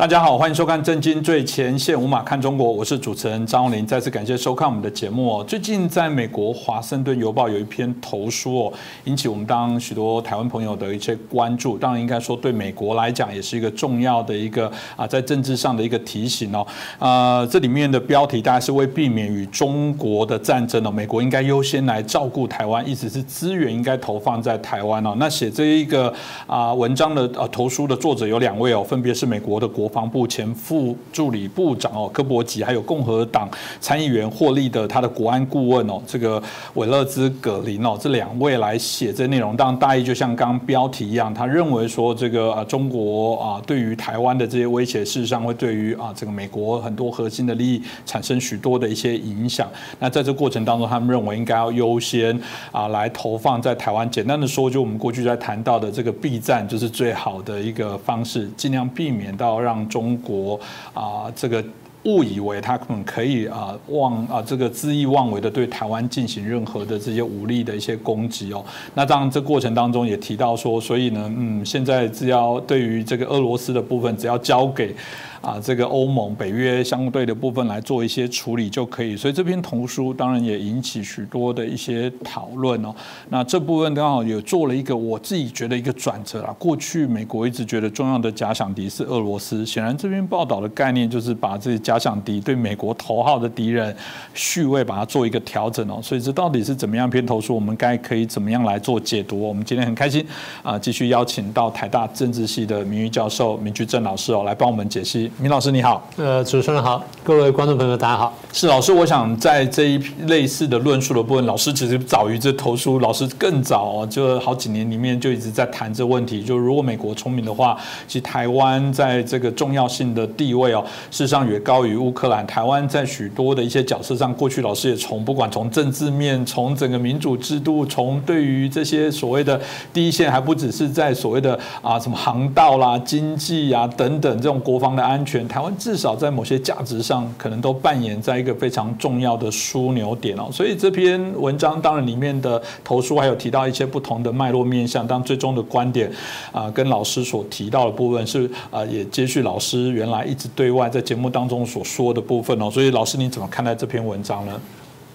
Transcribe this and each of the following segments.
大家好，欢迎收看《震惊最前线》，无马看中国，我是主持人张荣林。再次感谢收看我们的节目哦。最近在美国《华盛顿邮报》有一篇投书哦，引起我们当许多台湾朋友的一些关注。当然，应该说对美国来讲也是一个重要的一个啊，在政治上的一个提醒哦。呃，这里面的标题大概是为避免与中国的战争哦，美国应该优先来照顾台湾，意思是资源应该投放在台湾哦。那写这一个啊文章的呃投书的作者有两位哦，分别是美国的国。防部前副助理部长哦，科伯吉，还有共和党参议员霍利的他的国安顾问哦，这个韦勒兹葛林哦，这两位来写这内容，当然大意就像刚刚标题一样，他认为说这个啊中国啊对于台湾的这些威胁，事实上会对于啊这个美国很多核心的利益产生许多的一些影响。那在这过程当中，他们认为应该要优先啊来投放在台湾。简单的说，就我们过去在谈到的这个避战，就是最好的一个方式，尽量避免到让。中国啊，这个误以为他可能可以啊妄啊这个恣意妄为的对台湾进行任何的这些武力的一些攻击哦。那当然，这过程当中也提到说，所以呢，嗯，现在只要对于这个俄罗斯的部分，只要交给。啊，这个欧盟、北约相对的部分来做一些处理就可以，所以这篇图书当然也引起许多的一些讨论哦。那这部分刚好有做了一个我自己觉得一个转折啊。过去美国一直觉得重要的假想敌是俄罗斯，显然这篇报道的概念就是把这些假想敌对美国头号的敌人序位把它做一个调整哦。所以这到底是怎么样篇投书？我们该可以怎么样来做解读？我们今天很开心啊，继续邀请到台大政治系的名誉教授明居正老师哦，来帮我们解析。明老师你好，呃，主持人好，各位观众朋友大家好。是老师，我想在这一类似的论述的部分，老师其实早于这投书，老师更早，就好几年里面就一直在谈这问题。就如果美国聪明的话，其实台湾在这个重要性的地位哦，事实上远高于乌克兰。台湾在许多的一些角色上，过去老师也从不管从政治面，从整个民主制度，从对于这些所谓的第一线，还不只是在所谓的啊什么航道啦、经济啊等等这种国防的安全，台。湾至少在某些价值上，可能都扮演在一个非常重要的枢纽点哦。所以这篇文章当然里面的投书还有提到一些不同的脉络面向，但最终的观点啊，跟老师所提到的部分是啊，也接续老师原来一直对外在节目当中所说的部分哦。所以老师你怎么看待这篇文章呢？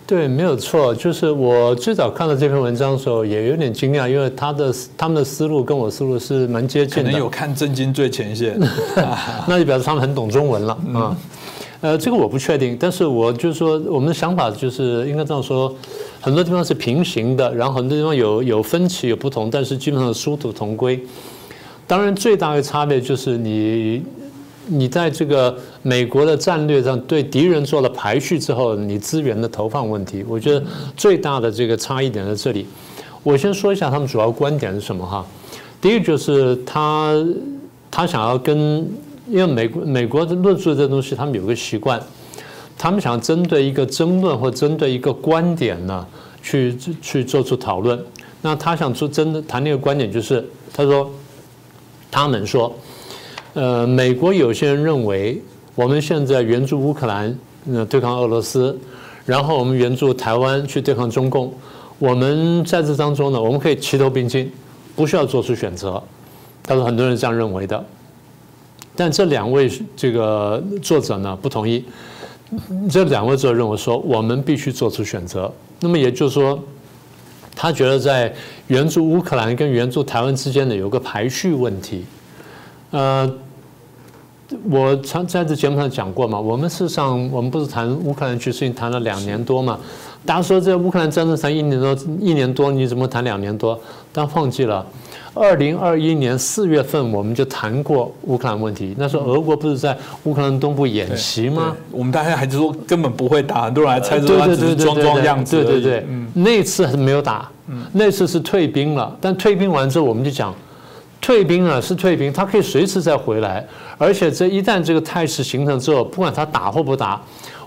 对，没有错，就是我最早看到这篇文章的时候，也有点惊讶，因为他的他们的思路跟我思路是蛮接近的。可能有看《震惊最前线》，那就表示他们很懂中文了啊。呃，这个我不确定，但是我就是说，我们的想法就是应该这样说：很多地方是平行的，然后很多地方有有分歧、有不同，但是基本上殊途同归。当然，最大的差别就是你。你在这个美国的战略上对敌人做了排序之后，你资源的投放问题，我觉得最大的这个差异点在这里。我先说一下他们主要观点是什么哈。第一个就是他他想要跟，因为美国美国的论述这东西，他们有个习惯，他们想针对一个争论或针对一个观点呢，去去做出讨论。那他想做真的谈那个观点，就是他说，他们说。呃，美国有些人认为，我们现在援助乌克兰，呃，对抗俄罗斯，然后我们援助台湾去对抗中共，我们在这当中呢，我们可以齐头并进，不需要做出选择。他说很多人这样认为的，但这两位这个作者呢不同意。这两位作者认为说，我们必须做出选择。那么也就是说，他觉得在援助乌克兰跟援助台湾之间呢，有个排序问题，呃。我常在这节目上讲过嘛，我们事实上我们不是谈乌克兰局势，谈了两年多嘛。大家说这乌克兰战争谈一年多，一年多你怎么谈两年多？但忘记了，二零二一年四月份我们就谈过乌克兰问题。那时候俄国不是在乌克兰东部演习吗？我们大家还是说根本不会打，很多人还猜测他只是装装样子。对对对，那次还是没有打，那次是退兵了。但退兵完之后，我们就讲。退兵了是退兵，他可以随时再回来，而且这一旦这个态势形成之后，不管他打或不打，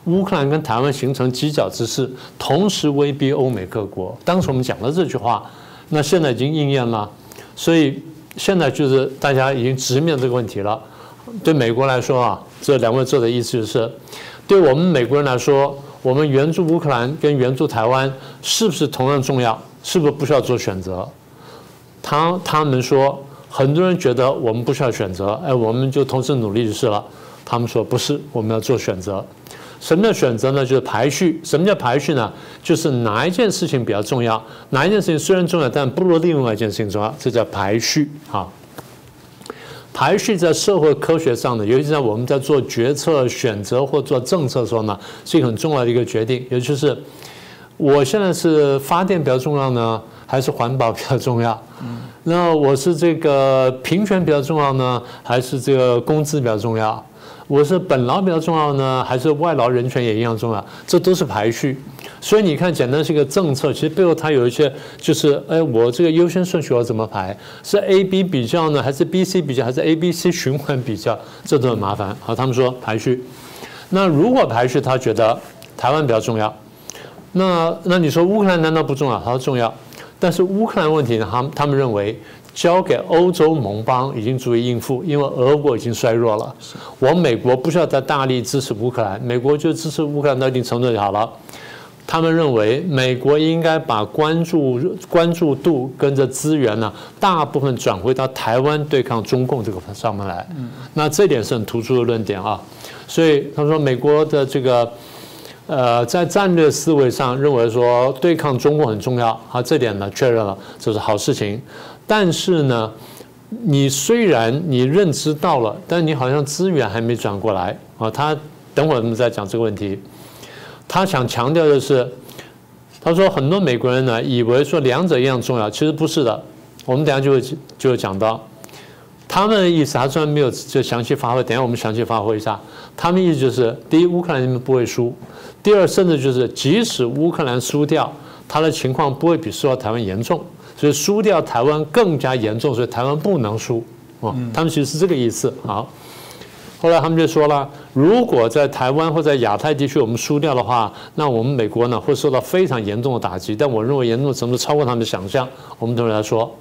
乌克兰跟台湾形成犄角之势，同时威逼欧美各国。当时我们讲了这句话，那现在已经应验了，所以现在就是大家已经直面这个问题了。对美国来说啊，这两位做的意思就是，对我们美国人来说，我们援助乌克兰跟援助台湾是不是同样重要？是不是不需要做选择？他他们说。很多人觉得我们不需要选择，哎，我们就同时努力就是了。他们说不是，我们要做选择。什么叫选择呢？就是排序。什么叫排序呢？就是哪一件事情比较重要，哪一件事情虽然重要，但不如另外一件事情重要，这叫排序啊。排序在社会科学上呢，尤其在我们在做决策、选择或做政策的时候呢，是一个很重要的一个决定。也就是，我现在是发电比较重要呢，还是环保比较重要？嗯。那我是这个平权比较重要呢，还是这个工资比较重要？我是本劳比较重要呢，还是外劳人权也一样重要？这都是排序。所以你看，简单是一个政策，其实背后它有一些，就是哎，我这个优先顺序要怎么排？是 A B 比较呢，还是 B C 比较，还是 A B C 循环比较？这都很麻烦。好，他们说排序。那如果排序，他觉得台湾比较重要，那那你说乌克兰难道不重要？他说重要。但是乌克兰问题呢？他们他们认为。交给欧洲盟邦已经足以应付，因为俄国已经衰弱了。我美国不需要再大力支持乌克兰，美国就支持乌克兰到一定程度就好了。他们认为美国应该把关注关注度跟着资源呢，大部分转回到台湾对抗中共这个上面来。那这点是很突出的论点啊。所以他说，美国的这个呃，在战略思维上认为说对抗中共很重要啊，这点呢确认了，这是好事情。但是呢，你虽然你认知到了，但你好像资源还没转过来啊。他等会儿我们再讲这个问题。他想强调的是，他说很多美国人呢以为说两者一样重要，其实不是的。我们等下就会就会讲到他们的意思，他虽然没有就详细发挥，等下我们详细发挥一下。他们意思就是：第一，乌克兰人民不会输；第二，甚至就是即使乌克兰输掉，他的情况不会比输到台湾严重。所以输掉台湾更加严重，所以台湾不能输哦。他们其实是这个意思。好，后来他们就说了，如果在台湾或在亚太地区我们输掉的话，那我们美国呢会受到非常严重的打击。但我认为严重程度超过他们的想象。我们等会来说，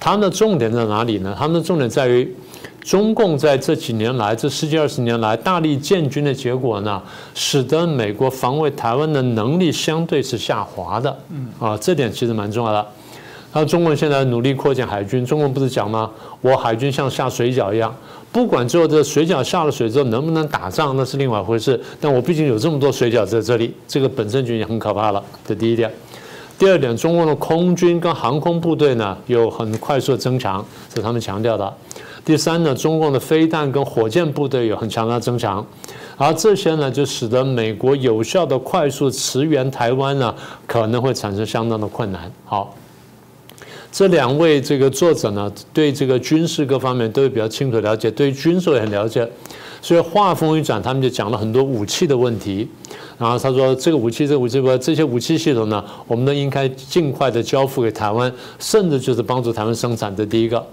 他们的重点在哪里呢？他们的重点在于，中共在这几年来，这十几二十年来大力建军的结果呢，使得美国防卫台湾的能力相对是下滑的。嗯，啊，这点其实蛮重要的。那中国现在努力扩建海军，中国不是讲吗？我海军像下水饺一样，不管最后这水饺下了水之后能不能打仗，那是另外一回事。但我毕竟有这么多水饺在这里，这个本身就已经很可怕了。这第一点。第二点，中共的空军跟航空部队呢有很快速的增强，是他们强调的。第三呢，中共的飞弹跟火箭部队有很强大的增强，而这些呢就使得美国有效的快速驰援台湾呢可能会产生相当的困难。好。这两位这个作者呢，对这个军事各方面都有比较清楚了解，对于军事也很了解，所以话锋一转，他们就讲了很多武器的问题。然后他说，这个武器，这个武器，这些武器系统呢，我们都应该尽快的交付给台湾，甚至就是帮助台湾生产。这第一个。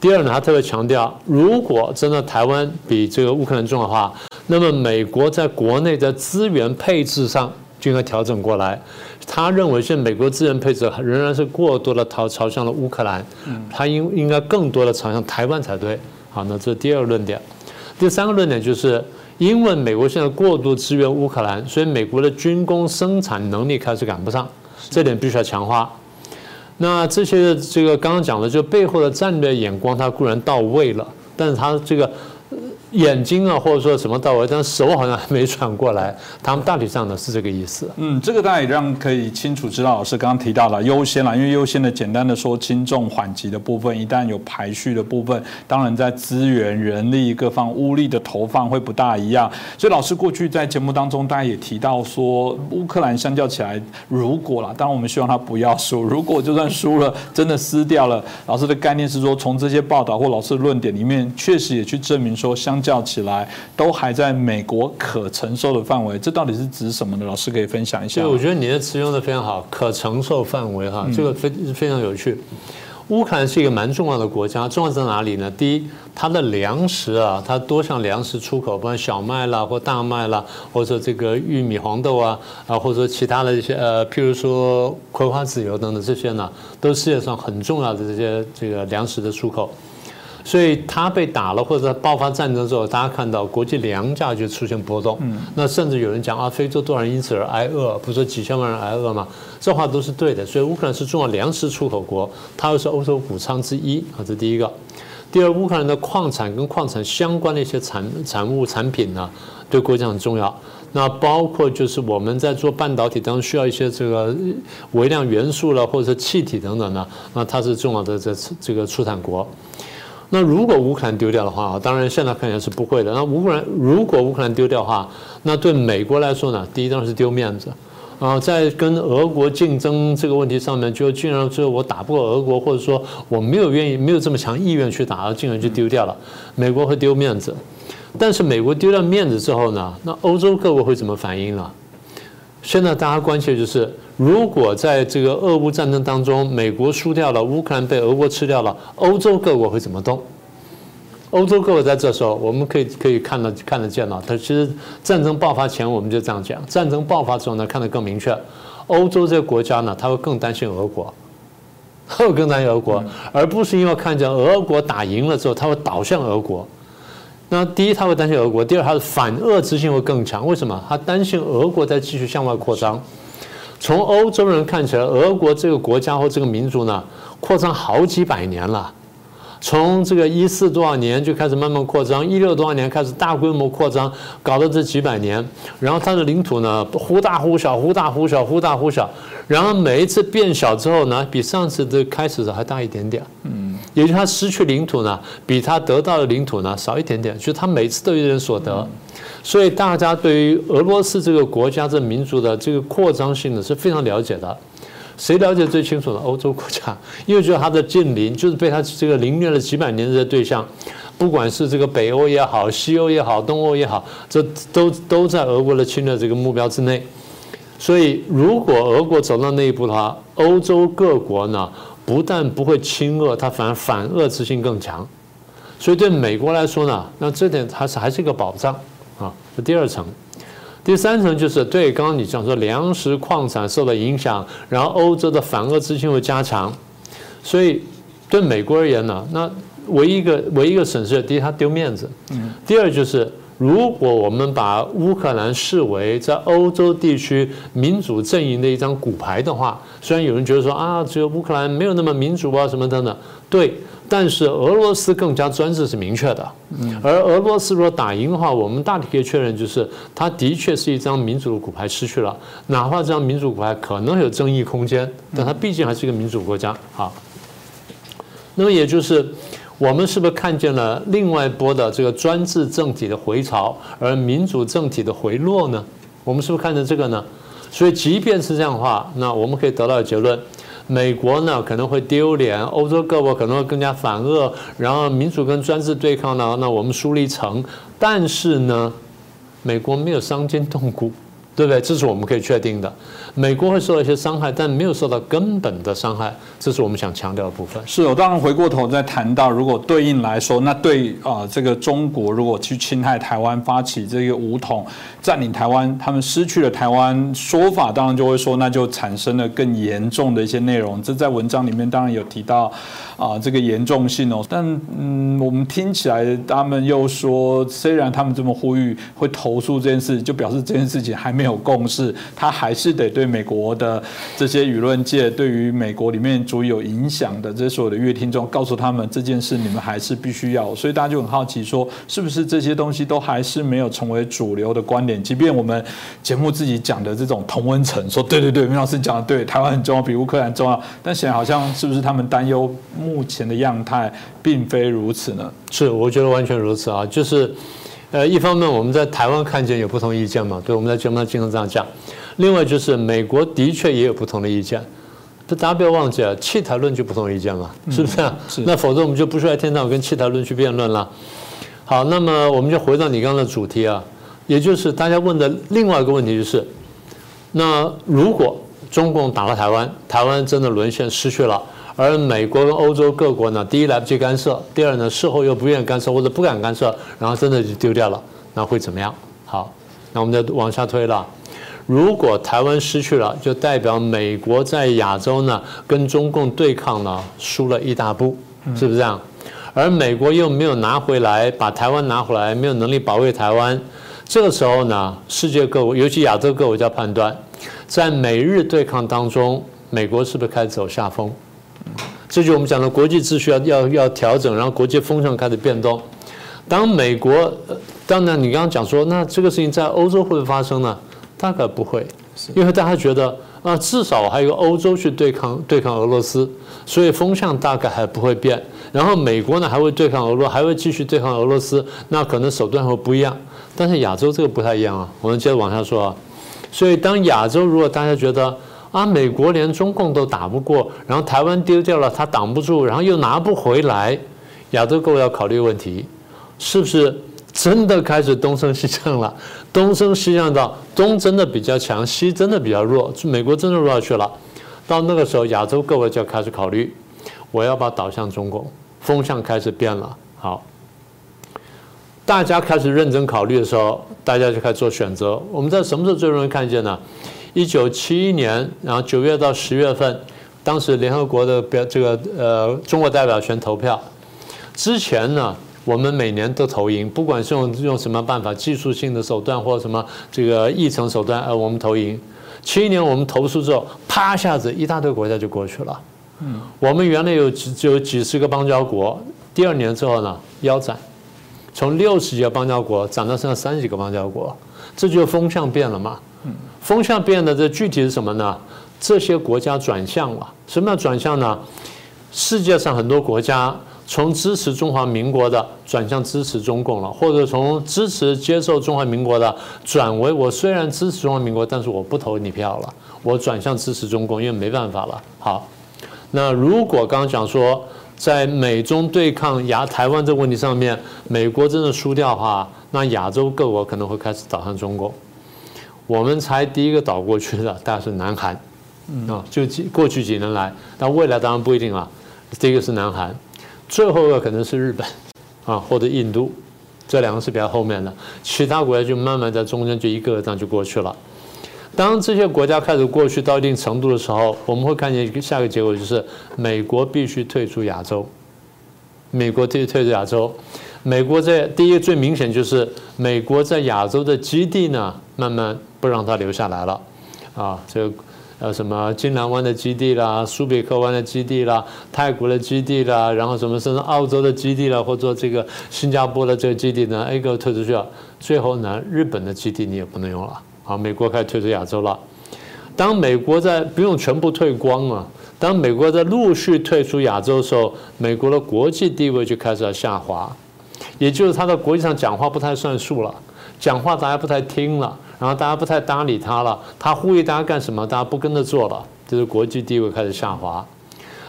第二呢，他特别强调，如果真的台湾比这个乌克兰重的话，那么美国在国内的资源配置上就应该调整过来。他认为，现在美国资源配置仍然是过多的朝朝向了乌克兰，他应应该更多的朝向台湾才对。好，那这是第二个论点。第三个论点就是，因为美国现在过度支援乌克兰，所以美国的军工生产能力开始赶不上，这点必须要强化。那这些这个刚刚讲的，就背后的战略眼光，它固然到位了，但是它这个。眼睛啊，或者说什么到位，但手好像还没转过来。他们大体上呢是这个意思。嗯，这个大家也让可以清楚知道，老师刚刚提到了优先了，因为优先的简单的说轻重缓急的部分，一旦有排序的部分，当然在资源、人力各方、物力的投放会不大一样。所以老师过去在节目当中，大家也提到说，乌克兰相较起来，如果啦，当然我们希望他不要输，如果就算输了，真的撕掉了，老师的概念是说，从这些报道或老师的论点里面，确实也去证明说相。叫起来都还在美国可承受的范围，这到底是指什么呢？老师可以分享一下。对，我觉得你的词用的非常好，可承受范围哈，这个非非常有趣。乌克兰是一个蛮重要的国家，重要在哪里呢？第一，它的粮食啊，它多项粮食出口，不管小麦啦，或大麦啦，或者这个玉米、黄豆啊，啊，或者说其他的一些呃，譬如说葵花籽油等等这些呢，都是世界上很重要的这些这个粮食的出口。所以它被打了或者爆发战争之后，大家看到国际粮价就出现波动。嗯，那甚至有人讲啊，非洲多少人因此而挨饿，不是说几千万人挨饿吗？这话都是对的。所以乌克兰是重要粮食出口国，它又是欧洲谷仓之一啊，这第一个。第二，乌克兰的矿产跟矿产相关的一些产产物产品呢，对国家很重要。那包括就是我们在做半导体当中需要一些这个微量元素了，或者是气体等等呢，那它是重要的这这个出产国。那如果乌克兰丢掉的话，当然现在看起来是不会的。那乌克兰如果乌克兰丢掉的话，那对美国来说呢，第一当然是丢面子。啊，在跟俄国竞争这个问题上面，就竟然最后我打不过俄国，或者说我没有愿意、没有这么强意愿去打，竟然就丢掉了，美国会丢面子。但是美国丢掉面子之后呢，那欧洲各国会怎么反应呢？现在大家关切就是，如果在这个俄乌战争当中，美国输掉了，乌克兰被俄国吃掉了，欧洲各国会怎么动？欧洲各国在这时候，我们可以可以看得看得见了。它其实战争爆发前我们就这样讲，战争爆发之后呢，看得更明确。欧洲这些国家呢，他会更担心俄国，他会更担心俄国，而不是因为看见俄国打赢了之后，他会倒向俄国。那第一，他会担心俄国；第二，他的反俄之心会更强。为什么？他担心俄国在继续向外扩张。从欧洲人看起来，俄国这个国家或这个民族呢，扩张好几百年了。从这个一四多少年就开始慢慢扩张，一六多少年开始大规模扩张，搞了这几百年，然后它的领土呢忽大忽小，忽大忽小，忽大忽小，然后每一次变小之后呢，比上次的开始的还大一点点，嗯，也就是它失去领土呢，比他得到的领土呢少一点点，就是他每次都有点所得，所以大家对于俄罗斯这个国家这民族的这个扩张性呢是非常了解的。谁了解最清楚呢？欧洲国家，因为觉得他的近邻就是被他这个凌虐了几百年的对象，不管是这个北欧也好，西欧也好，东欧也好，这都都在俄国的侵略这个目标之内。所以，如果俄国走到那一步的话，欧洲各国呢，不但不会亲俄，它反而反俄之心更强。所以，对美国来说呢，那这点还是还是一个保障啊。这第二层。第三层就是对刚刚你讲说粮食矿产受到影响，然后欧洲的反俄之心会加强，所以对美国而言呢，那唯一一个唯一一个损失，第一他丢面子，第二就是如果我们把乌克兰视为在欧洲地区民主阵营的一张骨牌的话，虽然有人觉得说啊，只有乌克兰没有那么民主啊什么等等，对。但是俄罗斯更加专制是明确的，而俄罗斯如果打赢的话，我们大体可以确认，就是它的确是一张民主的骨牌失去了，哪怕这张民主骨牌可能有争议空间，但它毕竟还是一个民主国家啊。那么也就是我们是不是看见了另外一波的这个专制政体的回潮，而民主政体的回落呢？我们是不是看见这个呢？所以即便是这样的话，那我们可以得到结论。美国呢可能会丢脸，欧洲各国可能会更加反恶，然后民主跟专制对抗呢，那我们输了一层。但是呢，美国没有伤筋动骨。对不对？这是我们可以确定的。美国会受到一些伤害，但没有受到根本的伤害，这是我们想强调的部分。是，我当然回过头再谈到，如果对应来说，那对啊，这个中国如果去侵害台湾，发起这个武统占领台湾，他们失去了台湾，说法当然就会说，那就产生了更严重的一些内容。这在文章里面当然有提到啊，这个严重性哦。但嗯，我们听起来他们又说，虽然他们这么呼吁会投诉这件事，就表示这件事情还没有。有共识，他还是得对美国的这些舆论界，对于美国里面足有影响的这些所有的乐听众，告诉他们这件事，你们还是必须要。所以大家就很好奇，说是不是这些东西都还是没有成为主流的观点？即便我们节目自己讲的这种同温层，说对对对，明老师讲的对，台湾很重要，比乌克兰重要，但显然好像是不是他们担忧目前的样态并非如此呢？是，我觉得完全如此啊，就是。呃，一方面我们在台湾看见有不同意见嘛，对，我们在节目上经常这样讲。另外就是美国的确也有不同的意见，大家不要忘记啊，弃台论就不同意见嘛，是不是？啊。那否则我们就不需要天上跟弃台论去辩论了。好，那么我们就回到你刚刚的主题啊，也就是大家问的另外一个问题就是，那如果中共打了台湾，台湾真的沦陷失去了。而美国跟欧洲各国呢，第一来不及干涉，第二呢事后又不愿意干涉或者不敢干涉，然后真的就丢掉了，那会怎么样？好，那我们再往下推了。如果台湾失去了，就代表美国在亚洲呢跟中共对抗呢输了一大步，是不是这样？而美国又没有拿回来，把台湾拿回来，没有能力保卫台湾。这个时候呢，世界各国，尤其亚洲各国要判断，在美日对抗当中，美国是不是开始走下风？这就我们讲的国际秩序要要要调整，然后国际风向开始变动。当美国，当然你刚刚讲说，那这个事情在欧洲会不会发生呢？大概不会，因为大家觉得啊，至少还有欧洲去对抗对抗俄罗斯，所以风向大概还不会变。然后美国呢还会对抗俄罗，还会继续对抗俄罗斯，那可能手段会不一样。但是亚洲这个不太一样啊，我们接着往下说啊。所以当亚洲如果大家觉得啊，美国连中共都打不过，然后台湾丢掉了，他挡不住，然后又拿不回来，亚洲各位要考虑问题，是不是？真的开始东升西降了，东升西降到东真的比较强，西真的比较弱，美国真的弱下去了。到那个时候，亚洲各位就要开始考虑，我要把导向中国，风向开始变了。好，大家开始认真考虑的时候，大家就开始做选择。我们在什么时候最容易看见呢？一九七一年，然后九月到十月份，当时联合国的表这个呃中国代表权投票之前呢？我们每年都投赢，不管是用用什么办法，技术性的手段或者什么这个议程手段，呃，我们投赢。七一年我们投出之后，啪一下子一大堆国家就过去了。嗯，我们原来有几有几十个邦交国，第二年之后呢腰斩，从六十几个邦交国涨到剩下三十几个邦交国，这就风向变了嘛。风向变的这具体是什么呢？这些国家转向了。什么叫转向呢？世界上很多国家。从支持中华民国的转向支持中共了，或者从支持接受中华民国的转为我虽然支持中华民国，但是我不投你票了，我转向支持中共，因为没办法了。好，那如果刚刚讲说在美中对抗亚台湾这个问题上面，美国真的输掉的话，那亚洲各国可能会开始倒向中共。我们才第一个倒过去的，大概是南韩，啊，就几过去几年来，但未来当然不一定了。第一个是南韩。最后一个可能是日本，啊，或者印度，这两个是比较后面的，其他国家就慢慢在中间就一个个这样就过去了。当这些国家开始过去到一定程度的时候，我们会看见一个下一个结果就是美国必须退出亚洲。美国退退出亚洲，美国在第一个最明显就是美国在亚洲的基地呢，慢慢不让它留下来了，啊，这。呃，什么金兰湾的基地啦，苏比克湾的基地啦，泰国的基地啦，然后什么甚至澳洲的基地啦，或者这个新加坡的这个基地呢，A 个退出去了。最后呢，日本的基地你也不能用了。好，美国开始退出亚洲了。当美国在不用全部退光啊，当美国在陆续退出亚洲的时候，美国的国际地位就开始要下滑，也就是他在国际上讲话不太算数了，讲话大家不太听了。然后大家不太搭理他了，他呼吁大家干什么，大家不跟着做了，就是国际地位开始下滑。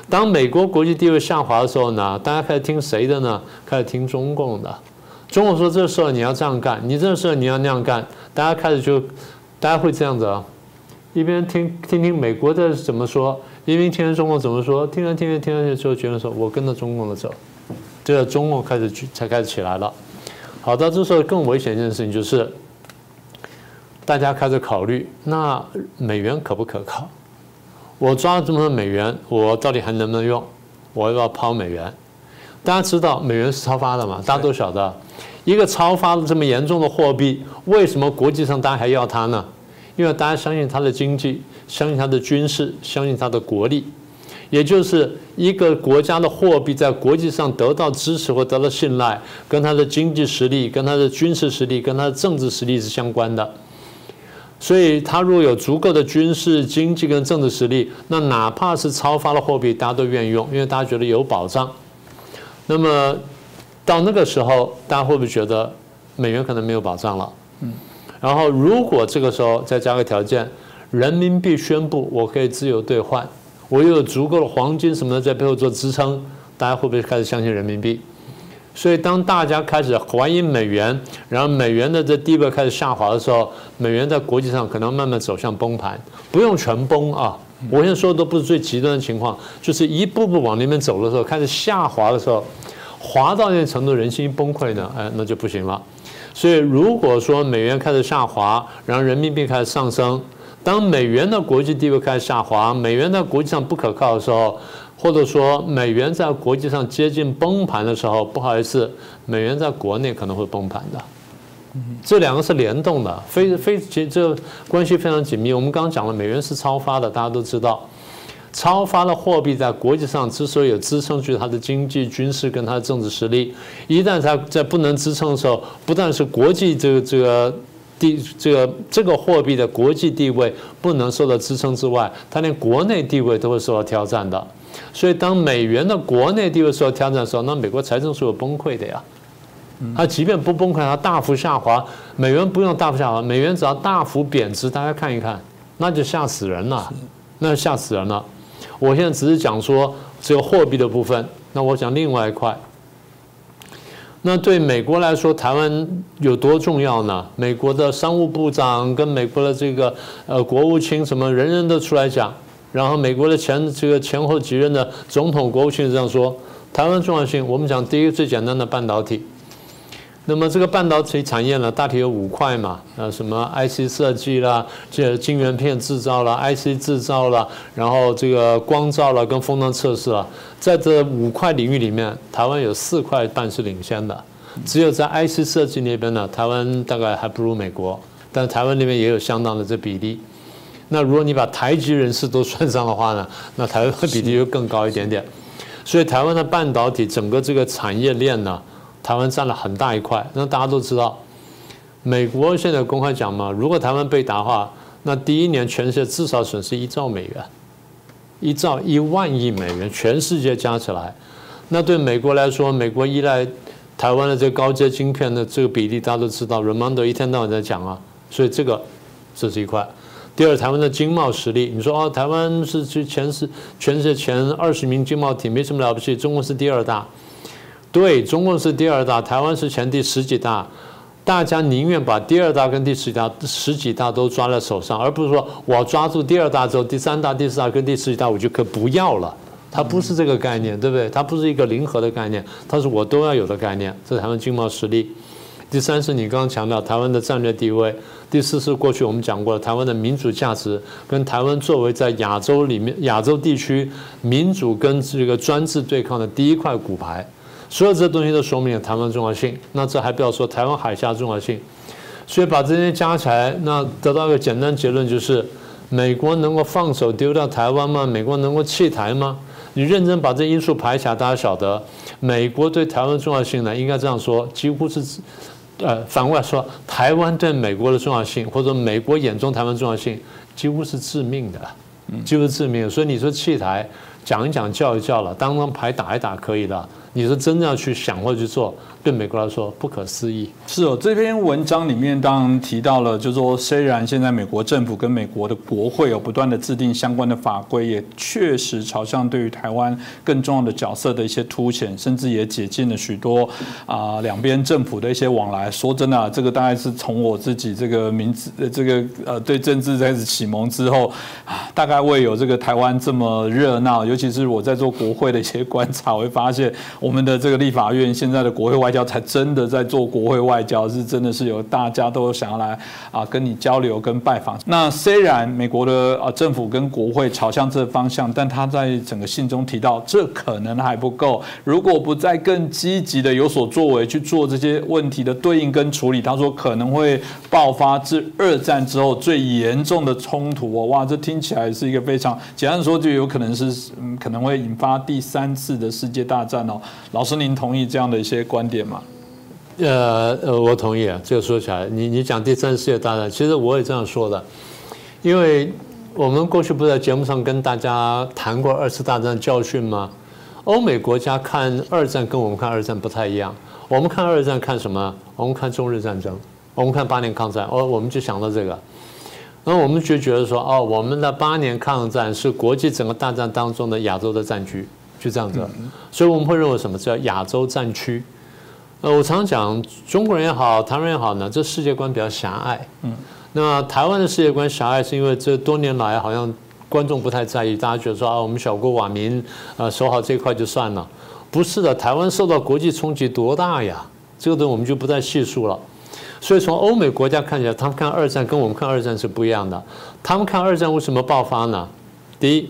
当美国国际地位下滑的时候呢，大家开始听谁的呢？开始听中共的。中共说这事儿你要这样干，你这事儿你要那样干，大家开始就，大家会这样子啊，一边听听听美国的怎么说，一边听中共怎么说，听着听着听着之后觉得说我跟着中共的走，这个中共开始才开始起来了。好，到这时候更危险一件事情就是。大家开始考虑，那美元可不可靠？我抓了这么多美元，我到底还能不能用？我要不要抛美元？大家知道美元是超发的嘛？大家都晓得，一个超发的这么严重的货币，为什么国际上大家还要它呢？因为大家相信它的经济，相信它的军事，相信它的国力，也就是一个国家的货币在国际上得到支持或得到信赖，跟它的经济实力、跟它的军事实力、跟它的政治实力是相关的。所以，他如果有足够的军事、经济跟政治实力，那哪怕是超发了货币，大家都愿意用，因为大家觉得有保障。那么，到那个时候，大家会不会觉得美元可能没有保障了？嗯。然后，如果这个时候再加个条件，人民币宣布我可以自由兑换，我又有足够的黄金什么的在背后做支撑，大家会不会开始相信人民币？所以，当大家开始怀疑美元，然后美元的这地位开始下滑的时候，美元在国际上可能慢慢走向崩盘，不用全崩啊！我现在说的都不是最极端的情况，就是一步步往那边走的时候，开始下滑的时候，滑到那个程度，人心崩溃呢，哎，那就不行了。所以，如果说美元开始下滑，然后人民币开始上升，当美元的国际地位开始下滑，美元在国际上不可靠的时候，或者说美元在国际上接近崩盘的时候，不好意思，美元在国内可能会崩盘的。这两个是联动的，非非这关系非常紧密。我们刚刚讲了，美元是超发的，大家都知道。超发的货币在国际上之所以有支撑，就是它的经济、军事跟它的政治实力。一旦它在不能支撑的时候，不但是国际这个这个地这个这个货币的国际地位不能受到支撑之外，它连国内地位都会受到挑战的。所以，当美元的国内地位受到挑战的时候，那美国财政是有崩溃的呀。它即便不崩溃，它大幅下滑，美元不用大幅下滑，美元只要大幅贬值，大家看一看，那就吓死人了，那吓死人了。我现在只是讲说只有货币的部分，那我讲另外一块。那对美国来说，台湾有多重要呢？美国的商务部长跟美国的这个呃国务卿什么，人人都出来讲。然后美国的前这个前后几任的总统、国务卿这样说：台湾重要性，我们讲第一个最简单的半导体。那么这个半导体产业呢，大体有五块嘛，呃，什么 IC 设计啦，这晶圆片制造啦，IC 制造啦，然后这个光照啦，跟封装测试啦，在这五块领域里面，台湾有四块半是领先的，只有在 IC 设计那边呢，台湾大概还不如美国，但台湾那边也有相当的这比例。那如果你把台籍人士都算上的话呢，那台湾比例就更高一点点。所以台湾的半导体整个这个产业链呢，台湾占了很大一块。那大家都知道，美国现在公开讲嘛，如果台湾被打的话，那第一年全世界至少损失一兆美元，一兆一万亿美元，全世界加起来。那对美国来说，美国依赖台湾的这个高阶晶片的这个比例，大家都知道，Ramondo 一天到晚在讲啊。所以这个这是一块。第二，台湾的经贸实力，你说哦，台湾是全世全世界前二十名经贸体，没什么了不起。中国是第二大，对，中国是第二大，台湾是前第十几大。大家宁愿把第二大跟第十大十几大都抓在手上，而不是说我抓住第二大之后，第三大、第四大跟第十几大我就可不要了。它不是这个概念，对不对？它不是一个零和的概念，它是我都要有的概念。这是台湾经贸实力。第三是你刚刚强调台湾的战略地位，第四是过去我们讲过的台湾的民主价值，跟台湾作为在亚洲里面亚洲地区民主跟这个专制对抗的第一块骨牌，所有这东西都说明了台湾重要性。那这还不要说台湾海峡重要性，所以把这些加起来，那得到一个简单结论就是：美国能够放手丢掉台湾吗？美国能够弃台吗？你认真把这因素排起来，大家晓得美国对台湾重要性呢？应该这样说，几乎是。呃，反过来说，台湾对美国的重要性，或者美国眼中台湾重要性，几乎是致命的，几乎是致命。所以你说弃台，讲一讲，叫一叫了，当当牌打一打可以的。你说真的要去想或者去做？对美国来说不可思议。是哦，这篇文章里面当然提到了，就是说虽然现在美国政府跟美国的国会有不断的制定相关的法规，也确实朝向对于台湾更重要的角色的一些凸显，甚至也解禁了许多啊两边政府的一些往来。说真的，这个大概是从我自己这个名字这个呃对政治开始启蒙之后啊，大概未有这个台湾这么热闹。尤其是我在做国会的一些观察，我会发现我们的这个立法院现在的国会外。交才真的在做国会外交，是真的是有大家都想要来啊跟你交流跟拜访。那虽然美国的啊政府跟国会朝向这方向，但他在整个信中提到，这可能还不够。如果不再更积极的有所作为去做这些问题的对应跟处理，他说可能会爆发至二战之后最严重的冲突哦。哇，这听起来是一个非常简单说，就有可能是嗯可能会引发第三次的世界大战哦。老师，您同意这样的一些观点？吗？呃呃，我同意啊。这个说起来，你你讲第三次世界大战，其实我也这样说的，因为我们过去不在节目上跟大家谈过二次大战教训吗？欧美国家看二战跟我们看二战不太一样。我们看二战看什么？我们看中日战争，我们看八年抗战。哦，我们就想到这个，那我们就觉得说，哦，我们的八年抗战是国际整个大战当中的亚洲的战局，就这样子。所以我们会认为什么叫亚洲战区？呃，我常常讲，中国人也好，台湾人也好呢，这世界观比较狭隘。嗯，那台湾的世界观狭隘，是因为这多年来好像观众不太在意，大家觉得说啊，我们小国寡民，啊，守好这块就算了。不是的，台湾受到国际冲击多大呀？这个东西我们就不再细数了。所以从欧美国家看起来，他们看二战跟我们看二战是不一样的。他们看二战为什么爆发呢？第一，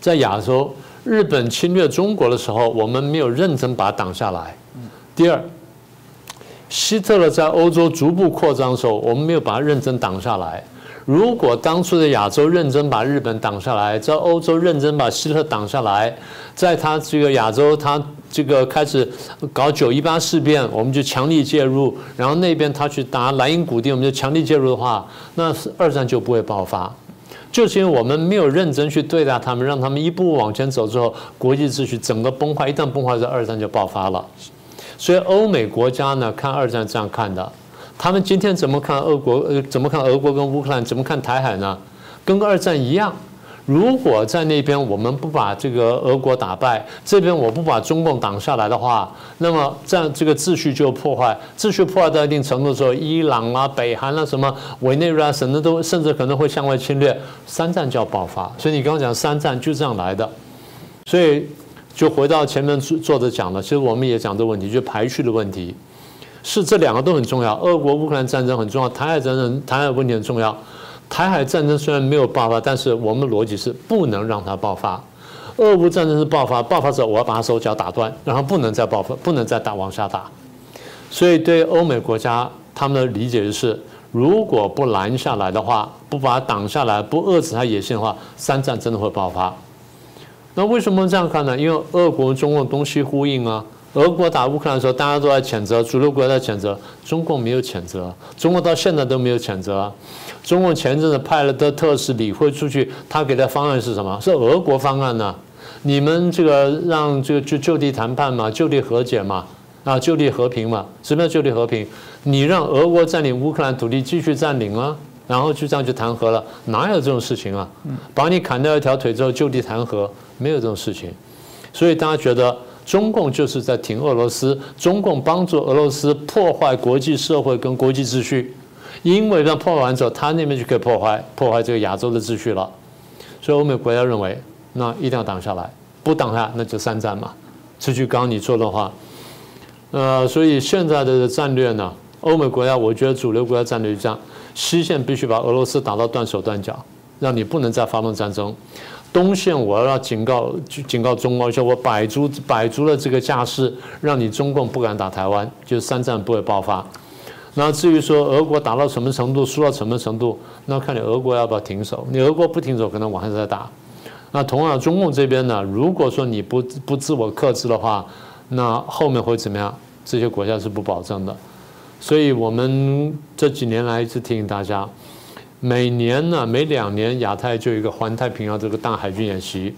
在亚洲。日本侵略中国的时候，我们没有认真把它挡下来。第二，希特勒在欧洲逐步扩张的时候，我们没有把它认真挡下来。如果当初的亚洲认真把日本挡下来，在欧洲认真把希特勒挡下来，在他这个亚洲他这个开始搞九一八事变，我们就强力介入，然后那边他去打莱茵谷地，我们就强力介入的话，那是二战就不会爆发。就是因为我们没有认真去对待他们，让他们一步步往前走之后，国际秩序整个崩坏，一旦崩坏，这二战就爆发了。所以欧美国家呢，看二战这样看的。他们今天怎么看俄国？呃，怎么看俄国跟乌克兰？怎么看台海呢？跟二战一样。如果在那边我们不把这个俄国打败，这边我不把中共挡下来的话，那么这样这个秩序就破坏。秩序破坏到一定程度的时候，伊朗啊、北韩啊、什么委内瑞拉什么都甚至可能会向外侵略，三战就要爆发。所以你刚刚讲三战就这样来的。所以就回到前面作者讲的，其实我们也讲这个问题，就排序的问题。是这两个都很重要，俄国乌克兰战争很重要，台海战争台海问题很重要。台海战争虽然没有爆发，但是我们的逻辑是不能让它爆发。俄乌战争是爆发，爆发之后我要把它手脚打断，然后不能再爆发，不能再打往下打。所以对欧美国家他们的理解就是，如果不拦下来的话，不把它挡下来，不遏制它野心的话，三战真的会爆发。那为什么这样看呢？因为俄国中共东西呼应啊。俄国打乌克兰的时候，大家都在谴责，主流国家在谴责，中共没有谴责，中国到现在都没有谴责。中共前阵子派了的特使李辉出去，他给的方案是什么？是俄国方案呢？你们这个让这个就就地谈判嘛，就地和解嘛，啊，就地和平嘛，什么叫就地和平？你让俄国占领乌克兰土地继续占领啊，然后就这样就谈和了？哪有这种事情啊？把你砍掉一条腿之后就地谈和，没有这种事情。所以大家觉得。中共就是在挺俄罗斯，中共帮助俄罗斯破坏国际社会跟国际秩序，因为让破坏完之后，他那边就可以破坏破坏这个亚洲的秩序了。所以欧美国家认为，那一定要挡下来，不挡下那就三战嘛。这句刚刚你说的话，呃，所以现在的战略呢，欧美国家我觉得主流国家战略是这样：西线必须把俄罗斯打到断手断脚，让你不能再发动战争。东线我要警告，警告中国，说我摆足摆足了这个架势，让你中共不敢打台湾，就三战不会爆发。那至于说俄国打到什么程度，输到什么程度，那看你俄国要不要停手。你俄国不停手，可能往下再打。那同样，中共这边呢，如果说你不不自我克制的话，那后面会怎么样？这些国家是不保证的。所以我们这几年来一直提醒大家。每年呢，每两年亚太就有一个环太平洋这个大海军演习。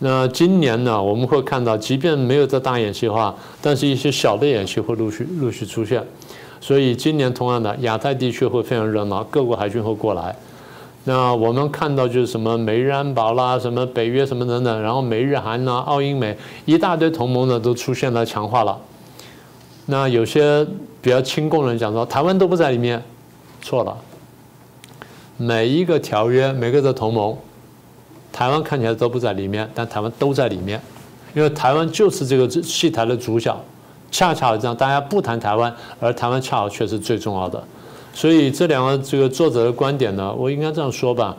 那今年呢，我们会看到，即便没有这大演习的话，但是一些小的演习会陆续陆续出现。所以今年同样的亚太地区会非常热闹，各国海军会过来。那我们看到就是什么美日安保啦，什么北约什么等等，然后美日韩呐、澳英美一大堆同盟呢都出现了强化了。那有些比较亲共的人讲说，台湾都不在里面，错了。每一个条约，每个的同盟，台湾看起来都不在里面，但台湾都在里面，因为台湾就是这个戏台的主角，恰恰这样，大家不谈台湾，而台湾恰好却是最重要的，所以这两个这个作者的观点呢，我应该这样说吧。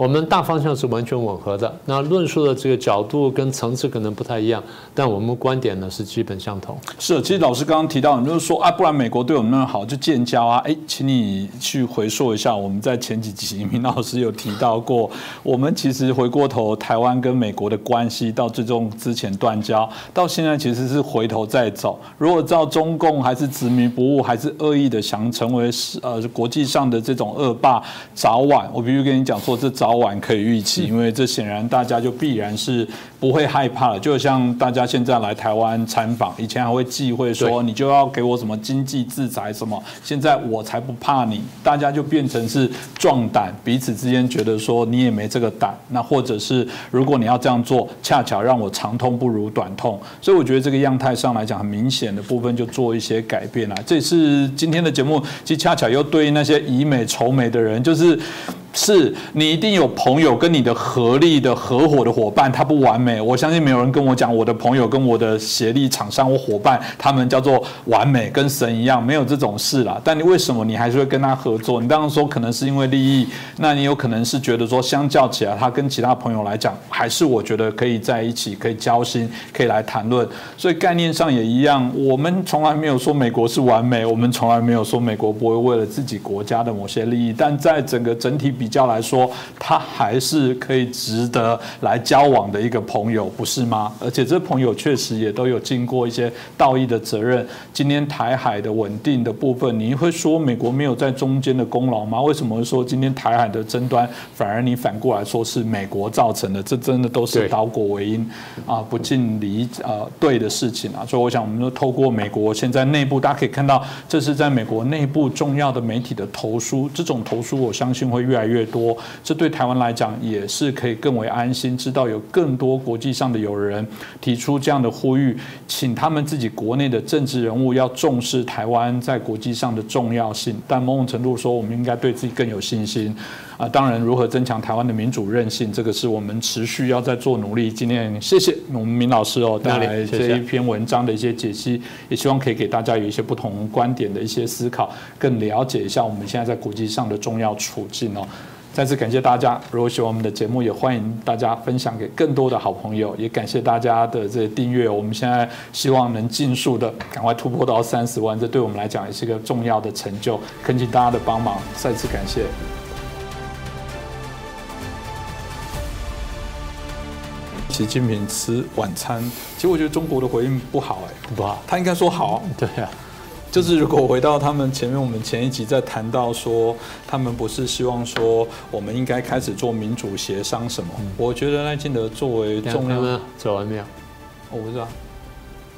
我们大方向是完全吻合的，那论述的这个角度跟层次可能不太一样，但我们观点呢是基本相同。是，其实老师刚刚提到，你就是说啊，不然美国对我们那么好，就建交啊。哎，请你去回溯一下，我们在前几集明老师有提到过，我们其实回过头，台湾跟美国的关系到最终之前断交，到现在其实是回头再走。如果照中共还是执迷不悟，还是恶意的想成为是呃国际上的这种恶霸，早晚我必须跟你讲说，这早。早晚可以预期，因为这显然大家就必然是不会害怕了。就像大家现在来台湾参访，以前还会忌讳说你就要给我什么经济制裁什么，现在我才不怕你。大家就变成是壮胆，彼此之间觉得说你也没这个胆。那或者是如果你要这样做，恰巧让我长痛不如短痛。所以我觉得这个样态上来讲，很明显的部分就做一些改变了。这是今天的节目，其实恰巧又对那些以美仇美的人，就是。是你一定有朋友跟你的合力的合伙的伙伴，他不完美。我相信没有人跟我讲我的朋友跟我的协力厂商或伙伴，他们叫做完美，跟神一样，没有这种事啦。但你为什么你还是会跟他合作？你当然说可能是因为利益，那你有可能是觉得说相较起来，他跟其他朋友来讲，还是我觉得可以在一起，可以交心，可以来谈论。所以概念上也一样，我们从来没有说美国是完美，我们从来没有说美国不会为了自己国家的某些利益，但在整个整体。比较来说，他还是可以值得来交往的一个朋友，不是吗？而且这朋友确实也都有尽过一些道义的责任。今天台海的稳定的部分，你会说美国没有在中间的功劳吗？为什么说今天台海的争端反而你反过来说是美国造成的？这真的都是导果为因啊，不尽理啊对的事情啊。所以我想，我们都透过美国现在内部，大家可以看到，这是在美国内部重要的媒体的投书，这种投书我相信会越来越。多，这对台湾来讲也是可以更为安心，知道有更多国际上的友人提出这样的呼吁，请他们自己国内的政治人物要重视台湾在国际上的重要性。但某种程度说，我们应该对自己更有信心啊！当然，如何增强台湾的民主韧性，这个是我们持续要在做努力。今天谢谢我们明老师哦带来这一篇文章的一些解析，也希望可以给大家有一些不同观点的一些思考，更了解一下我们现在在国际上的重要处境哦。再次感谢大家，如果喜欢我们的节目，也欢迎大家分享给更多的好朋友。也感谢大家的这订阅，我们现在希望能尽速的赶快突破到三十万，这对我们来讲也是一个重要的成就。恳请大家的帮忙，再次感谢。习近平吃晚餐，其实我觉得中国的回应不好，哎，不好，他应该说好，对呀。就是如果回到他们前面，我们前一集在谈到说，他们不是希望说我们应该开始做民主协商什么？我觉得赖清德作为重要，走完没有？我不知道，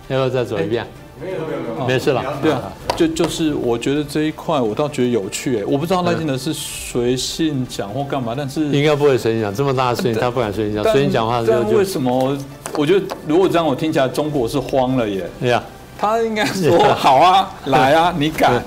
要不要再走一遍？没有没有没有，没事了。对啊，就就是我觉得这一块我倒觉得有趣哎，我不知道赖清德是随性讲或干嘛，但是应该不会随性讲，这么大的事情他不敢随性讲，随性讲话但为什么？我觉得如果这样，我听起来中国是慌了耶。对呀。他应该说好啊，来啊，你敢？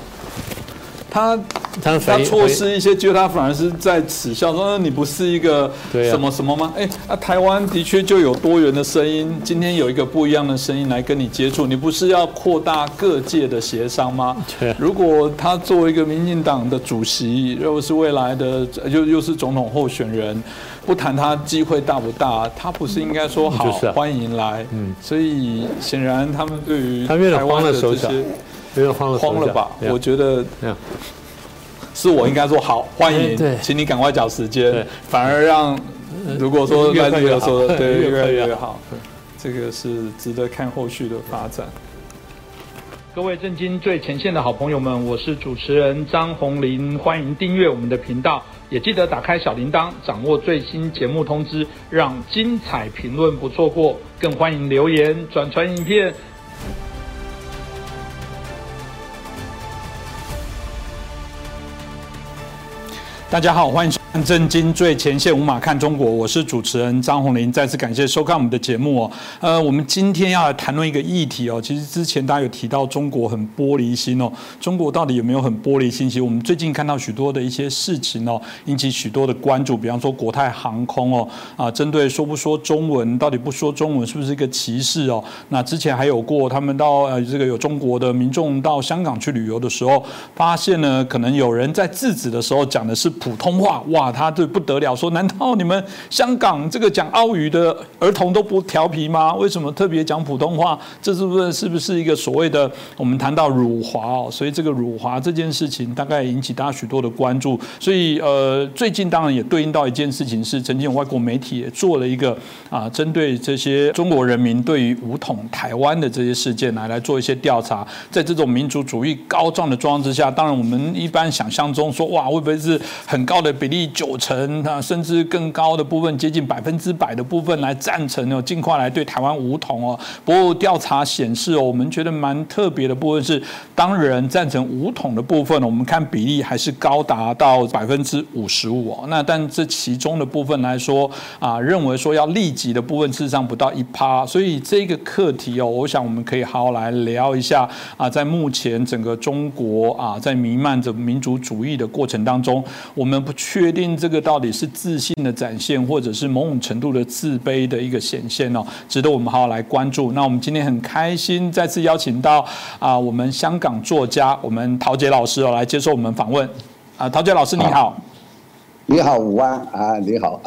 他他他错失一些，就他反而是在耻笑说：“你不是一个什么什么吗？”哎，啊，台湾的确就有多元的声音，今天有一个不一样的声音来跟你接触，你不是要扩大各界的协商吗？如果他作为一个民进党的主席，又是未来的又又是总统候选人。不谈他机会大不大，他不是应该说好欢迎来？嗯，所以显然他们对于台湾的这些有点慌了，慌了吧？我觉得是我应该说好欢迎，请你赶快找时间，反而让如果说来这个说对 越来越好，这个是值得看后续的发展。各位震惊最前线的好朋友们，我是主持人张宏林，欢迎订阅我们的频道，也记得打开小铃铛，掌握最新节目通知，让精彩评论不错过，更欢迎留言转传影片。大家好，欢迎。震惊最前线，无马看中国，我是主持人张宏林，再次感谢收看我们的节目哦。呃，我们今天要来谈论一个议题哦。其实之前大家有提到中国很玻璃心哦，中国到底有没有很玻璃心？其实我们最近看到许多的一些事情哦，引起许多的关注。比方说国泰航空哦，啊，针对说不说中文，到底不说中文是不是一个歧视哦？那之前还有过他们到呃这个有中国的民众到香港去旅游的时候，发现呢，可能有人在制止的时候讲的是普通话，哇！啊他就不得了，说难道你们香港这个讲澳语的儿童都不调皮吗？为什么特别讲普通话？这是不是是不是一个所谓的我们谈到辱华哦？所以这个辱华这件事情大概引起大家许多的关注。所以呃，最近当然也对应到一件事情是，曾经有外国媒体也做了一个啊，针对这些中国人民对于武统台湾的这些事件来来做一些调查。在这种民族主义高涨的状况之下，当然我们一般想象中说哇，会不会是很高的比例？九成，啊甚至更高的部分，接近百分之百的部分来赞成哦，尽快来对台湾武统哦。不过调查显示哦，我们觉得蛮特别的部分是，当人赞成武统的部分，我们看比例还是高达到百分之五十五哦。那但这其中的部分来说啊，认为说要立即的部分，事实上不到一趴。所以这个课题哦，我想我们可以好好来聊一下啊，在目前整个中国啊，在弥漫着民族主义的过程当中，我们不确定。这个到底是自信的展现，或者是某种程度的自卑的一个显现哦，值得我们好好来关注。那我们今天很开心再次邀请到啊，我们香港作家我们陶杰老师哦来接受我们访问啊，陶杰老师你好，你好武安啊，你好。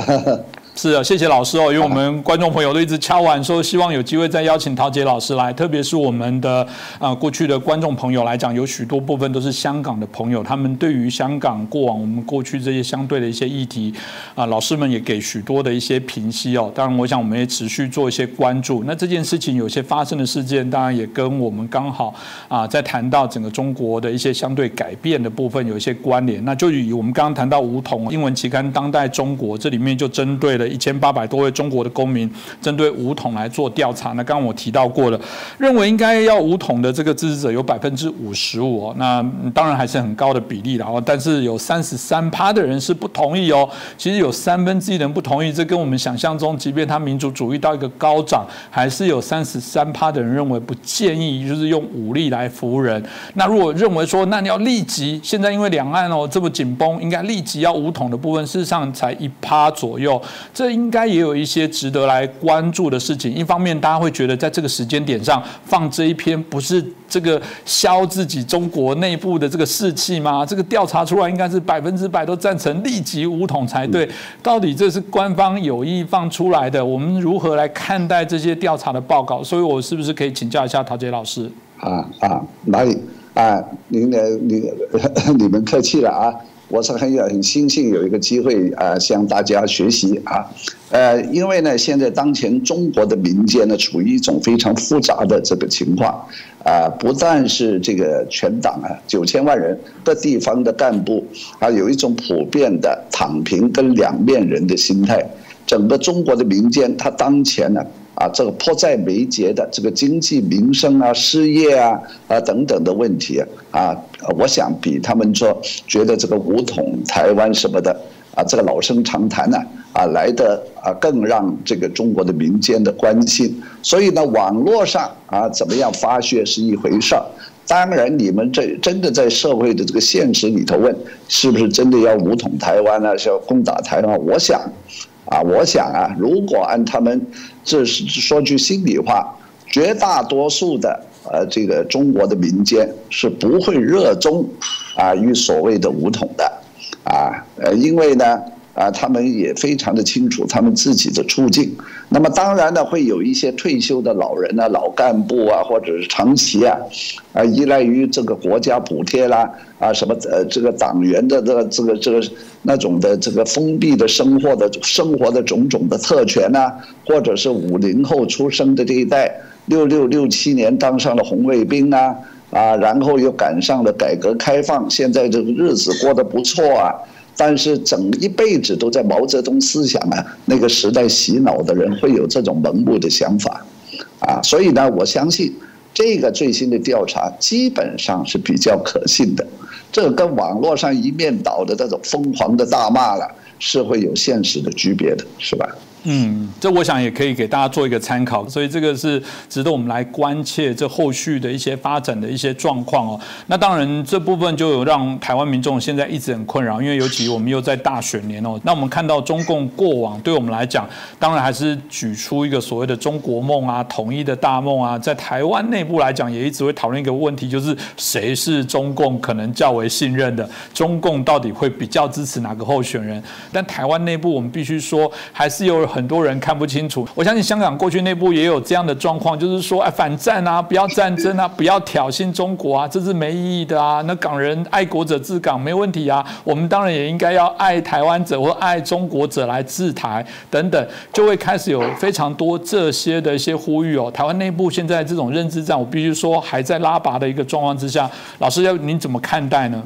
是啊，谢谢老师哦，因为我们观众朋友都一直敲碗说，希望有机会再邀请陶杰老师来，特别是我们的啊过去的观众朋友来讲，有许多部分都是香港的朋友，他们对于香港过往我们过去这些相对的一些议题啊，老师们也给许多的一些评析哦。当然，我想我们也持续做一些关注。那这件事情有些发生的事件，当然也跟我们刚好啊在谈到整个中国的一些相对改变的部分有一些关联。那就以我们刚刚谈到梧桐英文期刊《当代中国》这里面就针对了。一千八百多位中国的公民针对五统来做调查，那刚刚我提到过了，认为应该要五统的这个支持者有百分之五十五，那当然还是很高的比例了哦。但是有三十三趴的人是不同意哦。其实有三分之一人不同意，这跟我们想象中，即便他民族主义到一个高涨，还是有三十三趴的人认为不建议，就是用武力来服人。那如果认为说，那你要立即现在因为两岸哦这么紧绷，应该立即要五统的部分，事实上才一趴左右。这应该也有一些值得来关注的事情。一方面，大家会觉得在这个时间点上放这一篇，不是这个消自己中国内部的这个士气吗？这个调查出来应该是百分之百都赞成立即武统才对。到底这是官方有意放出来的？我们如何来看待这些调查的报告？所以我是不是可以请教一下陶杰老师？啊啊，哪里啊？您的你 你们客气了啊。我是很有很庆幸有一个机会啊，向大家学习啊，呃，因为呢，现在当前中国的民间呢，处于一种非常复杂的这个情况啊，不但是这个全党啊，九千万人的地方的干部啊，有一种普遍的躺平跟两面人的心态，整个中国的民间，他当前呢。啊这个迫在眉睫的这个经济民生啊、失业啊、啊等等的问题啊，我想比他们说觉得这个武统台湾什么的啊，这个老生常谈呢啊，来的啊更让这个中国的民间的关心。所以呢，网络上啊怎么样发泄是一回事儿，当然你们这真的在社会的这个现实里头问，是不是真的要武统台湾呢？是要攻打台湾？我想。啊，我想啊，如果按他们，这是说句心里话，绝大多数的呃这个中国的民间是不会热衷啊与所谓的武统的，啊呃因为呢。啊，他们也非常的清楚他们自己的处境。那么当然呢，会有一些退休的老人啊、老干部啊，或者是长期啊，啊依赖于这个国家补贴啦，啊什么呃这个党员的这个这个这个那种的这个封闭的生活的生活的种种的特权呐，或者是五零后出生的这一代，六六六七年当上了红卫兵啊，啊然后又赶上了改革开放，现在这个日子过得不错啊。但是整一辈子都在毛泽东思想啊那个时代洗脑的人会有这种盲目的想法，啊，所以呢，我相信这个最新的调查基本上是比较可信的，这跟网络上一面倒的这种疯狂的大骂了是会有现实的区别的，是吧？嗯，这我想也可以给大家做一个参考，所以这个是值得我们来关切这后续的一些发展的一些状况哦。那当然这部分就有让台湾民众现在一直很困扰，因为尤其我们又在大选年哦。那我们看到中共过往对我们来讲，当然还是举出一个所谓的中国梦啊、统一的大梦啊。在台湾内部来讲，也一直会讨论一个问题，就是谁是中共可能较为信任的，中共到底会比较支持哪个候选人？但台湾内部我们必须说，还是有。很很多人看不清楚，我相信香港过去内部也有这样的状况，就是说，哎，反战啊，不要战争啊，不要挑衅中国啊，这是没意义的啊。那港人爱国者治港没问题啊，我们当然也应该要爱台湾者或爱中国者来治台等等，就会开始有非常多这些的一些呼吁哦。台湾内部现在这种认知战，我必须说还在拉拔的一个状况之下，老师要您怎么看待呢？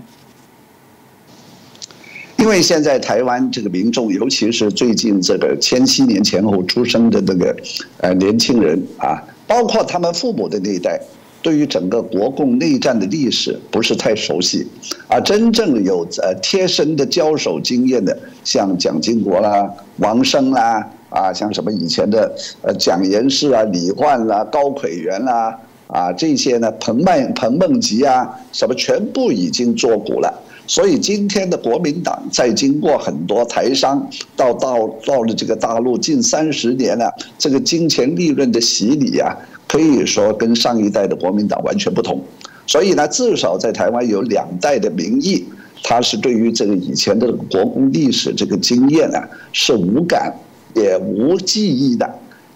因为现在台湾这个民众，尤其是最近这个千禧年前后出生的那个呃年轻人啊，包括他们父母的那一代，对于整个国共内战的历史不是太熟悉，啊，真正有呃贴身的交手经验的，像蒋经国啦、王生啦，啊，像什么以前的呃蒋延士啊、李焕啦、高奎元啦，啊，这些呢，彭曼、彭孟吉啊，什么全部已经作古了。所以今天的国民党在经过很多台商到到到了这个大陆近三十年了，这个金钱利润的洗礼啊，可以说跟上一代的国民党完全不同。所以呢，至少在台湾有两代的民意，他是对于这个以前的国共历史这个经验啊，是无感也无记忆的。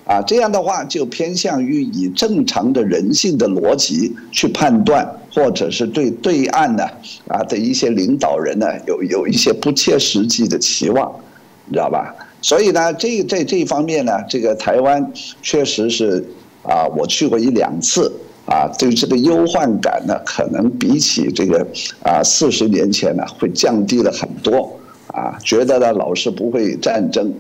啊，这样的话就偏向于以正常的人性的逻辑去判断，或者是对对岸呢啊的一些领导人呢有有一些不切实际的期望，你知道吧？所以呢，这在这一方面呢，这个台湾确实是啊，我去过一两次啊，对这个忧患感呢，可能比起这个啊四十年前呢，会降低了很多啊，觉得呢老是不会战争。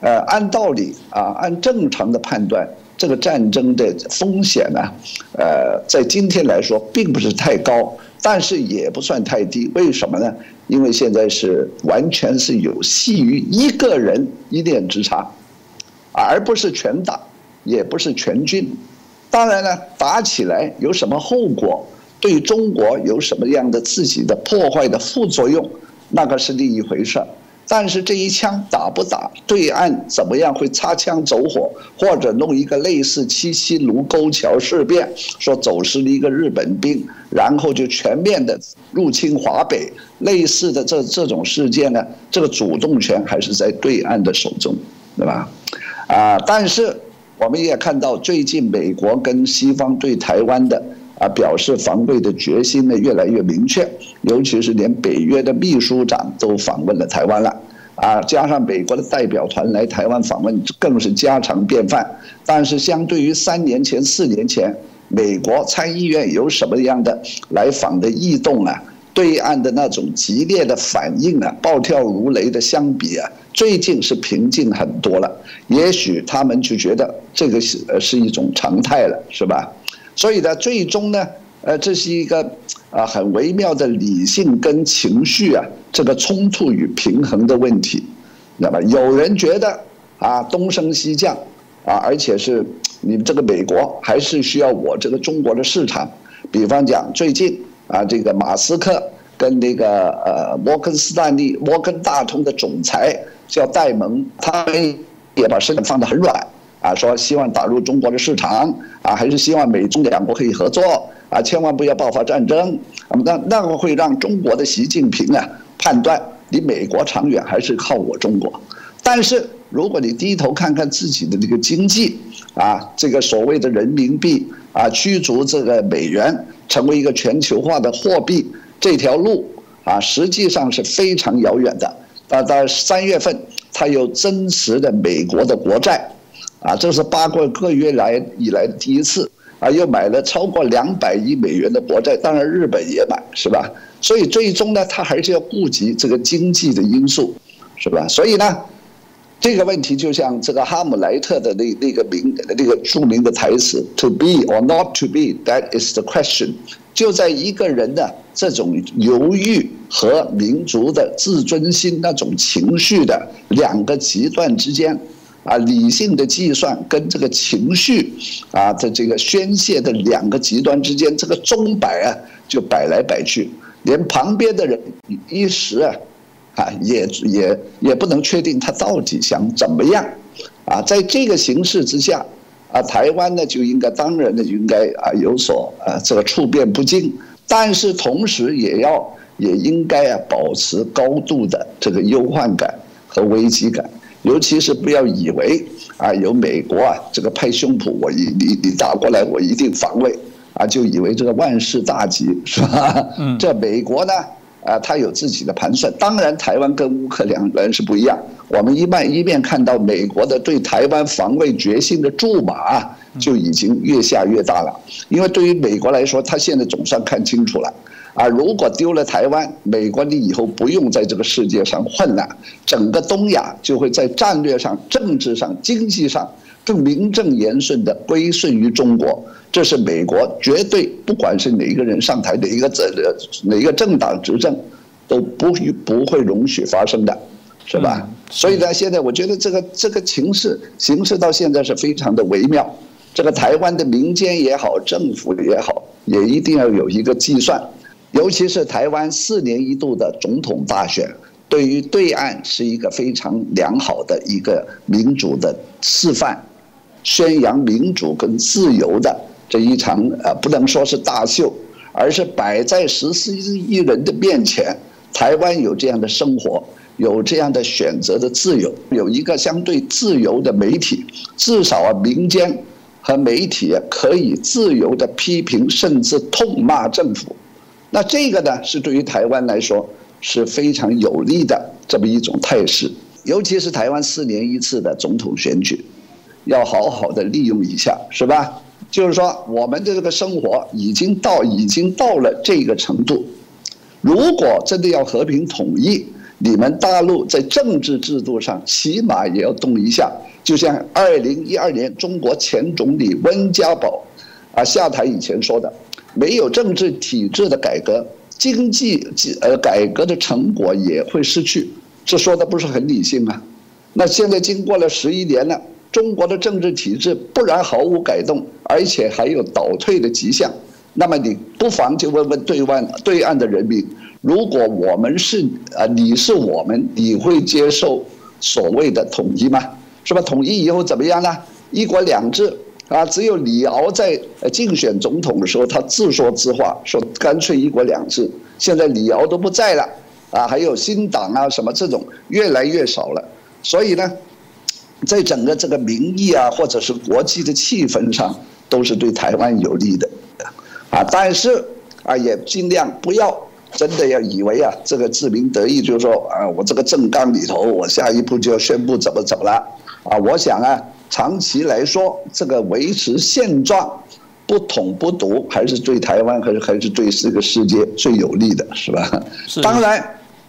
呃，按道理啊，按正常的判断，这个战争的风险呢，呃，在今天来说并不是太高，但是也不算太低。为什么呢？因为现在是完全是有系于一个人一念之差，而不是全打，也不是全军。当然呢，打起来有什么后果，对中国有什么样的自己的破坏的副作用，那个是另一回事儿。但是这一枪打不打，对岸怎么样会擦枪走火，或者弄一个类似七七卢沟桥事变，说走失了一个日本兵，然后就全面的入侵华北，类似的这这种事件呢，这个主动权还是在对岸的手中，对吧？啊，但是我们也看到最近美国跟西方对台湾的。啊，表示防卫的决心呢越来越明确，尤其是连北约的秘书长都访问了台湾了，啊，加上美国的代表团来台湾访问更是家常便饭。但是相对于三年前、四年前，美国参议院有什么样的来访的异动啊？对岸的那种激烈的反应啊，暴跳如雷的相比啊，最近是平静很多了。也许他们就觉得这个是呃是一种常态了，是吧？所以呢，最终呢，呃，这是一个啊很微妙的理性跟情绪啊这个冲突与平衡的问题，那么有人觉得啊东升西降啊，而且是你们这个美国还是需要我这个中国的市场，比方讲最近啊这个马斯克跟那个呃摩根斯坦利、摩根大通的总裁叫戴蒙，他们也把身份放得很软。啊，说希望打入中国的市场啊，还是希望美中两国可以合作啊，千万不要爆发战争。那么那那个会让中国的习近平啊判断，你美国长远还是靠我中国。但是如果你低头看看自己的这个经济啊，这个所谓的人民币啊驱逐这个美元，成为一个全球化的货币这条路啊，实际上是非常遥远的。啊，到三月份，它有真实的美国的国债。啊，这是八个个月来以来的第一次啊，又买了超过两百亿美元的国债，当然日本也买，是吧？所以最终呢，他还是要顾及这个经济的因素，是吧？所以呢，这个问题就像这个哈姆莱特的那那个名那个著名的台词：“To be or not to be, that is the question。”就在一个人的这种犹豫和民族的自尊心那种情绪的两个极端之间。啊，理性的计算跟这个情绪啊的这个宣泄的两个极端之间，这个钟摆啊就摆来摆去，连旁边的人一时啊啊也也也不能确定他到底想怎么样啊，在这个形势之下啊，台湾呢就应该当然呢应该啊有所啊这个处变不惊，但是同时也要也应该啊保持高度的这个忧患感和危机感。尤其是不要以为啊，有美国啊这个拍胸脯，我一你你打过来，我一定防卫啊，就以为这个万事大吉 是吧？嗯，这美国呢啊，他有自己的盘算。当然，台湾跟乌克兰人是不一样。我们一面一面看到美国的对台湾防卫决心的注码就已经越下越大了。因为对于美国来说，他现在总算看清楚了。啊，如果丢了台湾，美国你以后不用在这个世界上混了，整个东亚就会在战略上、政治上、经济上更名正言顺的归顺于中国。这是美国绝对，不管是哪一个人上台，哪一个政呃哪一个政党执政，都不不会容许发生的，是吧？所以呢，现在我觉得这个这个情势形势到现在是非常的微妙。这个台湾的民间也好，政府也好，也一定要有一个计算。尤其是台湾四年一度的总统大选，对于对岸是一个非常良好的一个民主的示范，宣扬民主跟自由的这一场呃，不能说是大秀，而是摆在十四亿人的面前，台湾有这样的生活，有这样的选择的自由，有一个相对自由的媒体，至少啊，民间和媒体可以自由的批评，甚至痛骂政府。那这个呢，是对于台湾来说是非常有利的这么一种态势，尤其是台湾四年一次的总统选举，要好好的利用一下，是吧？就是说，我们的这个生活已经到已经到了这个程度，如果真的要和平统一，你们大陆在政治制度上起码也要动一下，就像二零一二年中国前总理温家宝啊下台以前说的。没有政治体制的改革，经济呃改革的成果也会失去，这说的不是很理性吗？那现在经过了十一年了，中国的政治体制不然毫无改动，而且还有倒退的迹象。那么你不妨就问问对岸对岸的人民，如果我们是啊你是我们，你会接受所谓的统一吗？是吧？统一以后怎么样呢？一国两制。啊，只有李敖在竞选总统的时候，他自说自话，说干脆一国两制。现在李敖都不在了，啊，还有新党啊什么这种越来越少了。所以呢，在整个这个民意啊，或者是国际的气氛上，都是对台湾有利的，啊，但是啊，也尽量不要真的要以为啊，这个自鸣得意，就是说啊，我这个政纲里头，我下一步就要宣布怎么怎么了，啊，我想啊。长期来说，这个维持现状、不统不独，还是对台湾，还是还是对这个世界最有利的，是吧？当然，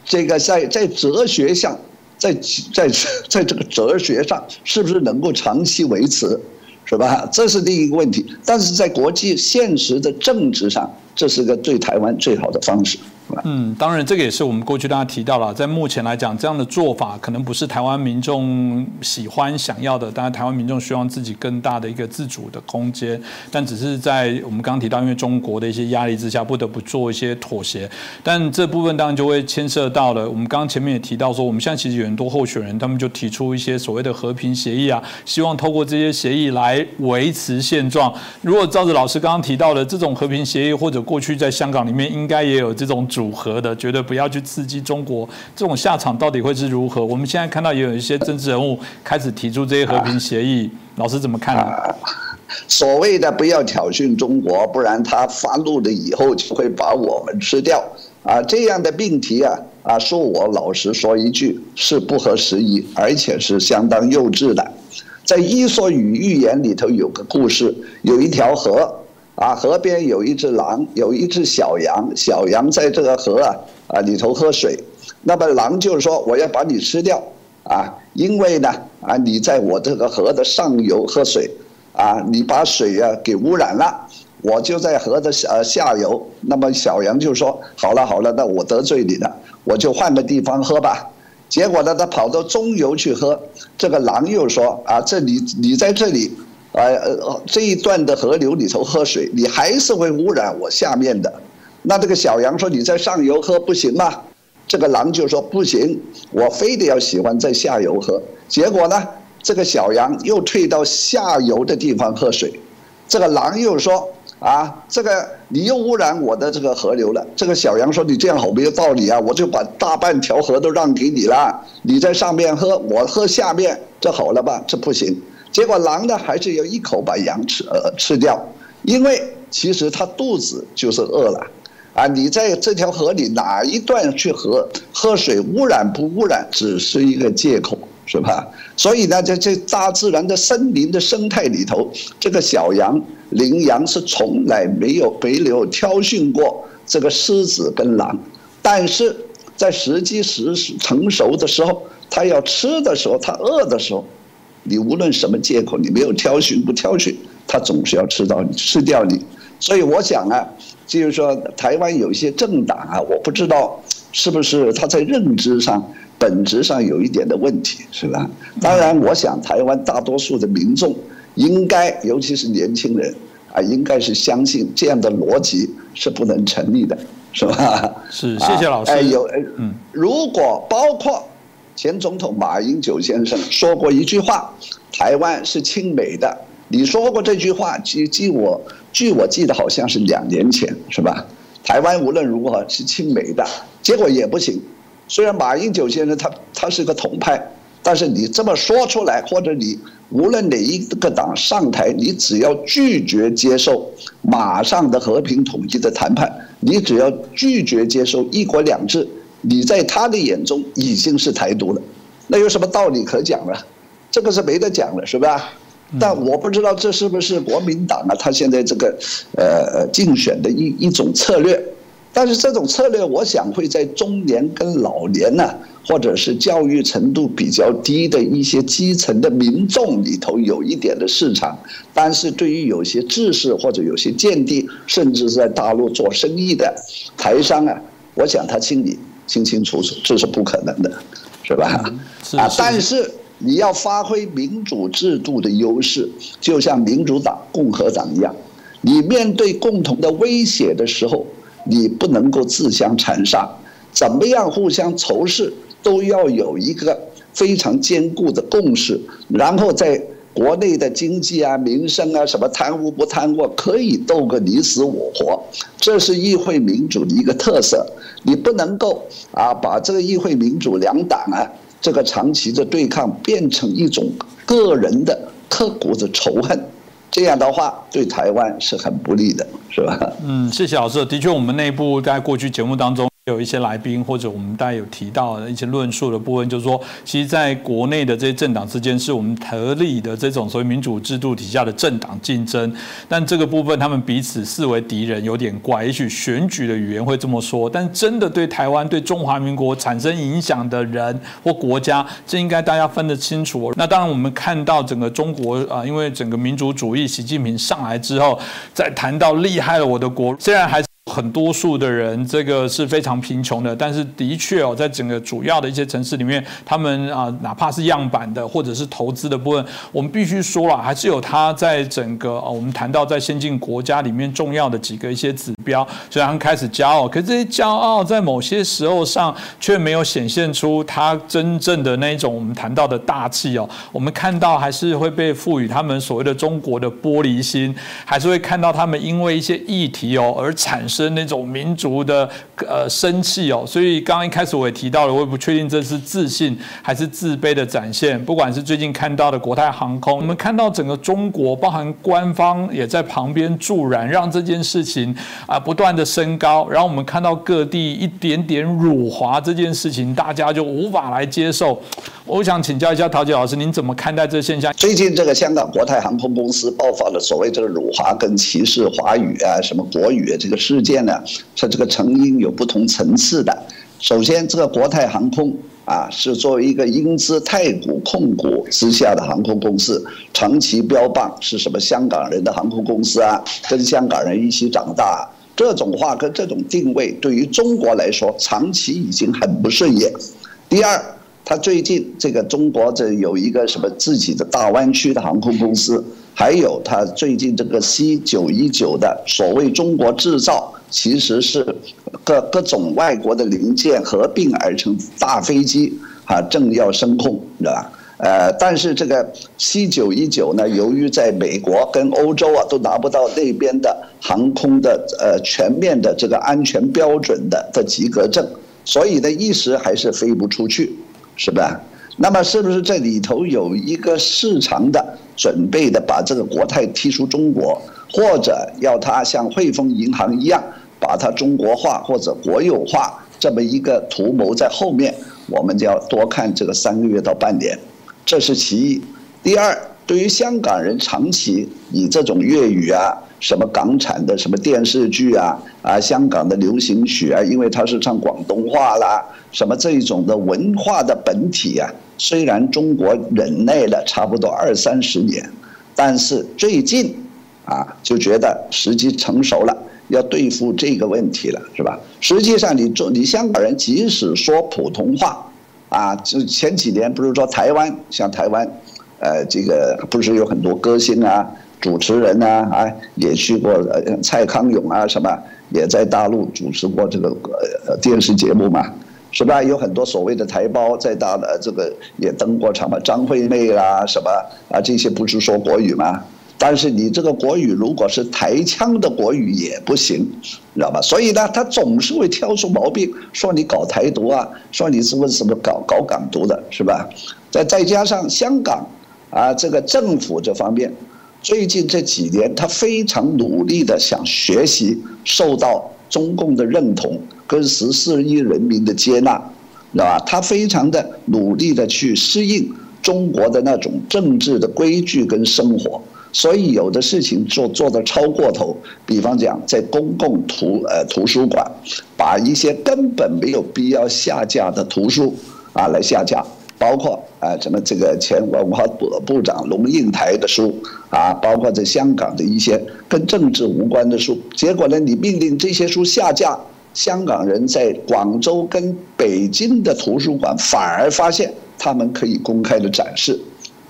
这个在在哲学上，在在在这个哲学上，是不是能够长期维持，是吧？这是第一个问题。但是在国际现实的政治上，这是个对台湾最好的方式。嗯，当然，这个也是我们过去大家提到了，在目前来讲，这样的做法可能不是台湾民众喜欢、想要的。当然，台湾民众希望自己更大的一个自主的空间，但只是在我们刚提到，因为中国的一些压力之下，不得不做一些妥协。但这部分当然就会牵涉到了，我们刚刚前面也提到说，我们现在其实有很多候选人，他们就提出一些所谓的和平协议啊，希望透过这些协议来维持现状。如果照着老师刚刚提到的这种和平协议，或者过去在香港里面应该也有这种主。组合的，绝对不要去刺激中国，这种下场到底会是如何？我们现在看到也有一些政治人物开始提出这些和平协议，老师怎么看？所谓的不要挑衅中国，不然他发怒了以后就会把我们吃掉啊！这样的命题啊啊，恕我老实说一句，是不合时宜，而且是相当幼稚的。在《伊索寓言》里头有个故事，有一条河。啊，河边有一只狼，有一只小羊，小羊在这个河啊啊里头喝水，那么狼就是说我要把你吃掉啊，因为呢啊你在我这个河的上游喝水，啊你把水啊给污染了，我就在河的下下游，那么小羊就说好了好了，那我得罪你了，我就换个地方喝吧，结果呢他跑到中游去喝，这个狼又说啊这里你在这里。啊呃，这一段的河流里头喝水，你还是会污染我下面的。那这个小羊说：“你在上游喝不行吗？”这个狼就说：“不行，我非得要喜欢在下游喝。”结果呢，这个小羊又退到下游的地方喝水。这个狼又说：“啊，这个你又污染我的这个河流了。”这个小羊说：“你这样好没有道理啊！我就把大半条河都让给你了，你在上面喝，我喝下面，这好了吧？这不行。”结果狼呢，还是要一口把羊吃呃吃掉，因为其实它肚子就是饿了，啊，你在这条河里哪一段去喝喝水污染不污染，只是一个借口，是吧？所以呢，在这大自然的森林的生态里头，这个小羊、羚羊是从来没有没有挑衅过这个狮子跟狼，但是在时机时成熟的时候，它要吃的时候，它饿的时候。你无论什么借口，你没有挑选不挑选，他总是要吃到你吃掉你。所以我想啊，就是说台湾有一些政党啊，我不知道是不是他在认知上、本质上有一点的问题，是吧？当然，我想台湾大多数的民众应该，尤其是年轻人啊，应该是相信这样的逻辑是不能成立的，是吧？是，谢谢老师。哎，有，嗯，如果包括前总统马英九先生说过一句话，台湾是亲美的，你说过这句话，据据我据我记得好像是两年前，是吧？台湾无论如何是亲美的，结果也不行。虽然马英九先生他他是个统派，但是你这么说出来，或者你无论哪一个党上台，你只要拒绝接受马上的和平统一的谈判，你只要拒绝接受一国两制，你在他的眼中已经是台独了，那有什么道理可讲了？这个是没得讲了，是吧？但我不知道这是不是国民党啊，他现在这个呃竞选的一一种策略。但是这种策略，我想会在中年跟老年呢，或者是教育程度比较低的一些基层的民众里头有一点的市场。但是对于有些知识或者有些见地，甚至是在大陆做生意的台商啊，我想他心里清清楚楚，这是不可能的，是吧？啊，但是你要发挥民主制度的优势，就像民主党、共和党一样，你面对共同的威胁的时候。你不能够自相残杀，怎么样互相仇视，都要有一个非常坚固的共识，然后在国内的经济啊、民生啊、什么贪污不贪污，可以斗个你死我活，这是议会民主的一个特色。你不能够啊，把这个议会民主两党啊，这个长期的对抗变成一种个人的刻骨的仇恨。这样的话，对台湾是很不利的，是吧？嗯，谢谢老师。的确，我们内部在过去节目当中。有一些来宾或者我们大家有提到的一些论述的部分，就是说，其实在国内的这些政党之间，是我们合理的这种所谓民主制度底下的政党竞争，但这个部分他们彼此视为敌人有点怪。也许选举的语言会这么说，但真的对台湾、对中华民国产生影响的人或国家，这应该大家分得清楚。那当然，我们看到整个中国啊，因为整个民主主义，习近平上来之后，在谈到厉害了我的国，虽然还。很多数的人，这个是非常贫穷的，但是的确哦，在整个主要的一些城市里面，他们啊，哪怕是样板的或者是投资的部分，我们必须说了，还是有它在整个哦，我们谈到在先进国家里面重要的几个一些指标，所以他们开始骄傲，可是这些骄傲在某些时候上却没有显现出他真正的那一种我们谈到的大气哦。我们看到还是会被赋予他们所谓的中国的玻璃心，还是会看到他们因为一些议题哦而产生。是那种民族的呃生气哦，所以刚刚一开始我也提到了，我也不确定这是自信还是自卑的展现。不管是最近看到的国泰航空，我们看到整个中国，包含官方也在旁边助燃，让这件事情啊不断的升高。然后我们看到各地一点点辱华这件事情，大家就无法来接受。我想请教一下陶杰老师，您怎么看待这现象？最近这个香港国泰航空公司爆发了所谓这个辱华跟歧视华语啊，什么国语啊这个事。件变呢，它这个成因有不同层次的。首先，这个国泰航空啊，是作为一个英资太古控股之下的航空公司，长期标榜是什么香港人的航空公司啊，跟香港人一起长大，这种话跟这种定位，对于中国来说，长期已经很不顺眼。第二，他最近这个中国这有一个什么自己的大湾区的航空公司。还有他最近这个 C 九一九的所谓中国制造，其实是各各种外国的零件合并而成大飞机，啊，正要升空，是吧？呃，但是这个 C 九一九呢，由于在美国跟欧洲啊都拿不到那边的航空的呃全面的这个安全标准的的及格证，所以呢一时还是飞不出去，是吧？那么是不是这里头有一个市场的准备的把这个国泰踢出中国，或者要它像汇丰银行一样把它中国化或者国有化这么一个图谋在后面，我们就要多看这个三个月到半年，这是其一。第二，对于香港人长期以这种粤语啊、什么港产的什么电视剧啊、啊香港的流行曲啊，因为它是唱广东话啦，什么这一种的文化的本体啊。虽然中国忍耐了差不多二三十年，但是最近，啊，就觉得时机成熟了，要对付这个问题了，是吧？实际上，你中你香港人即使说普通话，啊，就前几年不是说台湾像台湾，呃，这个不是有很多歌星啊，主持人啊，啊，也去过呃蔡康永啊什么，也在大陆主持过这个呃电视节目嘛，是吧？有很多所谓的台胞在大的这个也登过场嘛，张惠妹啦什么啊，这些不是说国语吗？但是你这个国语如果是台腔的国语也不行，知道吧？所以呢，他总是会挑出毛病，说你搞台独啊，说你是不是什么搞搞港独的，是吧？再再加上香港啊，这个政府这方面，最近这几年他非常努力的想学习，受到中共的认同跟十四亿人民的接纳，知道吧？他非常的努力的去适应中国的那种政治的规矩跟生活。所以有的事情做做的超过头，比方讲在公共图呃图书馆，把一些根本没有必要下架的图书啊来下架，包括啊什么这个前文化部部长龙应台的书啊，包括在香港的一些跟政治无关的书，结果呢你命令这些书下架，香港人在广州跟北京的图书馆反而发现他们可以公开的展示，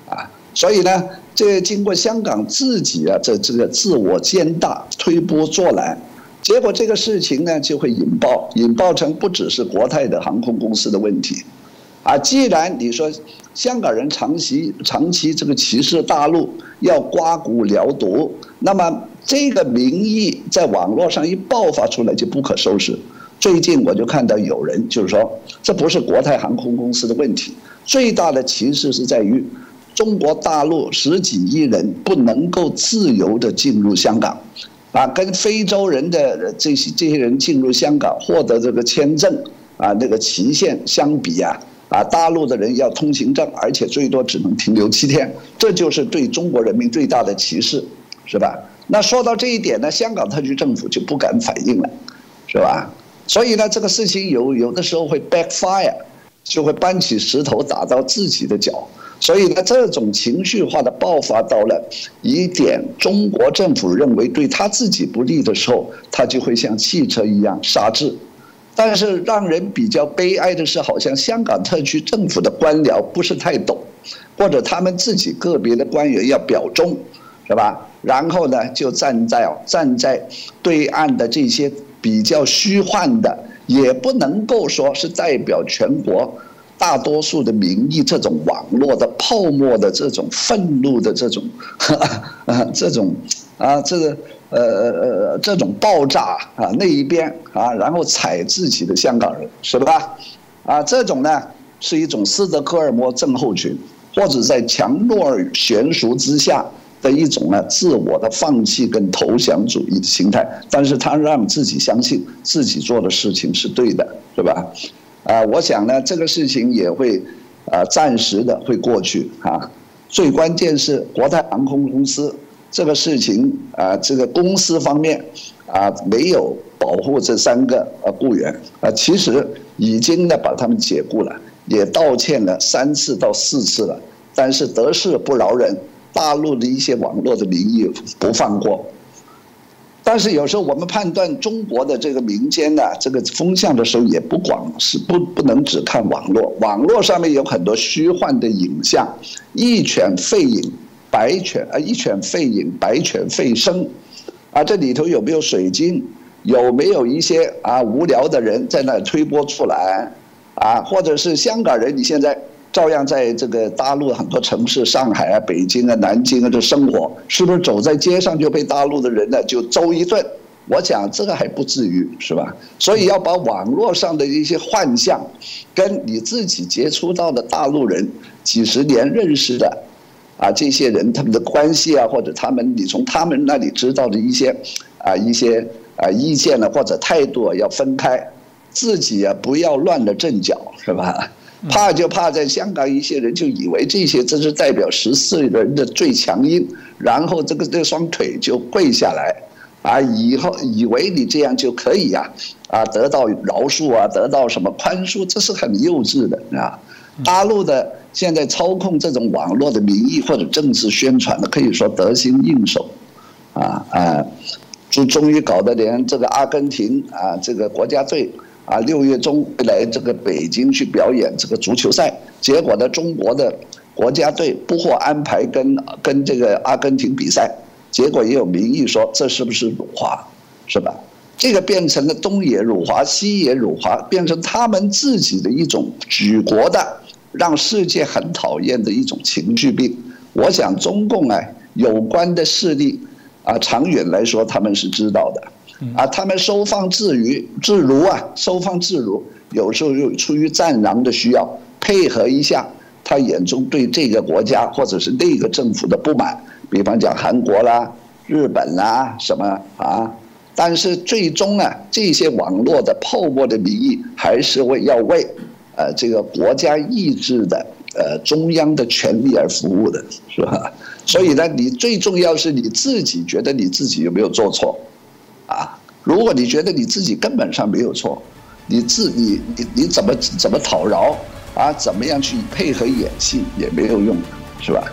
啊，所以呢。这经过香港自己啊，这这个自我兼大、推波助澜，结果这个事情呢就会引爆，引爆成不只是国泰的航空公司的问题，啊，既然你说香港人长期长期这个歧视大陆，要刮骨疗毒，那么这个民意在网络上一爆发出来就不可收拾。最近我就看到有人就是说，这不是国泰航空公司的问题，最大的歧视是在于。中国大陆十几亿人不能够自由的进入香港，啊，跟非洲人的这些这些人进入香港获得这个签证啊那个期限相比啊，啊，大陆的人要通行证，而且最多只能停留七天，这就是对中国人民最大的歧视，是吧？那说到这一点呢，香港特区政府就不敢反应了，是吧？所以呢，这个事情有有的时候会 backfire，就会搬起石头打到自己的脚。所以呢，这种情绪化的爆发到了一点，中国政府认为对他自己不利的时候，他就会像汽车一样刹制。但是让人比较悲哀的是，好像香港特区政府的官僚不是太懂，或者他们自己个别的官员要表忠，对吧？然后呢，就站在站在对岸的这些比较虚幻的，也不能够说是代表全国。大多数的民意，这种网络的泡沫的这种愤怒的这种，啊，这种啊，这个呃呃呃这种爆炸啊那一边啊，然后踩自己的香港人是吧？啊，这种呢是一种斯德哥尔摩症候群，或者在强弱悬殊之下的一种呢自我的放弃跟投降主义的心态，但是他让自己相信自己做的事情是对的，是吧？啊，我想呢，这个事情也会，啊，暂时的会过去啊。最关键是国泰航空公司这个事情啊，这个公司方面啊，没有保护这三个呃雇员啊，其实已经呢把他们解雇了，也道歉了三次到四次了，但是得势不饶人，大陆的一些网络的民意不放过。但是有时候我们判断中国的这个民间呢，这个风向的时候，也不光是不不能只看网络，网络上面有很多虚幻的影像，一犬吠影，白犬啊，一犬吠影，白犬吠声，啊，这里头有没有水晶？有没有一些啊无聊的人在那推波助澜？啊，或者是香港人？你现在？照样在这个大陆很多城市，上海啊、北京啊、南京啊这生活，是不是走在街上就被大陆的人呢就揍一顿？我讲这个还不至于，是吧？所以要把网络上的一些幻象，跟你自己接触到的大陆人几十年认识的，啊这些人他们的关系啊，或者他们你从他们那里知道的一些啊一些啊意见呢或者态度要分开，自己啊不要乱了阵脚，是吧？怕就怕在香港一些人就以为这些这是代表十四人的最强音，然后这个这双腿就跪下来，啊，以后以为你这样就可以呀，啊，得到饶恕啊，得到什么宽恕，这是很幼稚的啊。大陆的现在操控这种网络的民意或者政治宣传的，可以说得心应手，啊啊，终终于搞得连这个阿根廷啊这个国家队。啊，六月中来这个北京去表演这个足球赛，结果呢，中国的国家队不获安排跟跟这个阿根廷比赛，结果也有民意说这是不是辱华，是吧？这个变成了东也辱华，西也辱华，变成他们自己的一种举国的，让世界很讨厌的一种情绪病。我想中共啊，有关的势力啊，长远来说他们是知道的，啊，他们收放自如，自如啊，收放自如，有时候又出于战狼的需要，配合一下他眼中对这个国家或者是那个政府的不满，比方讲韩国啦、日本啦什么啊。但是最终呢，这些网络的泡沫的民意还是为要为，呃，这个国家意志的呃中央的权利而服务的，是吧？所以呢，你最重要是你自己觉得你自己有没有做错，啊？如果你觉得你自己根本上没有错，你自你你你怎么怎么讨饶啊？怎么样去配合演戏也没有用，是吧？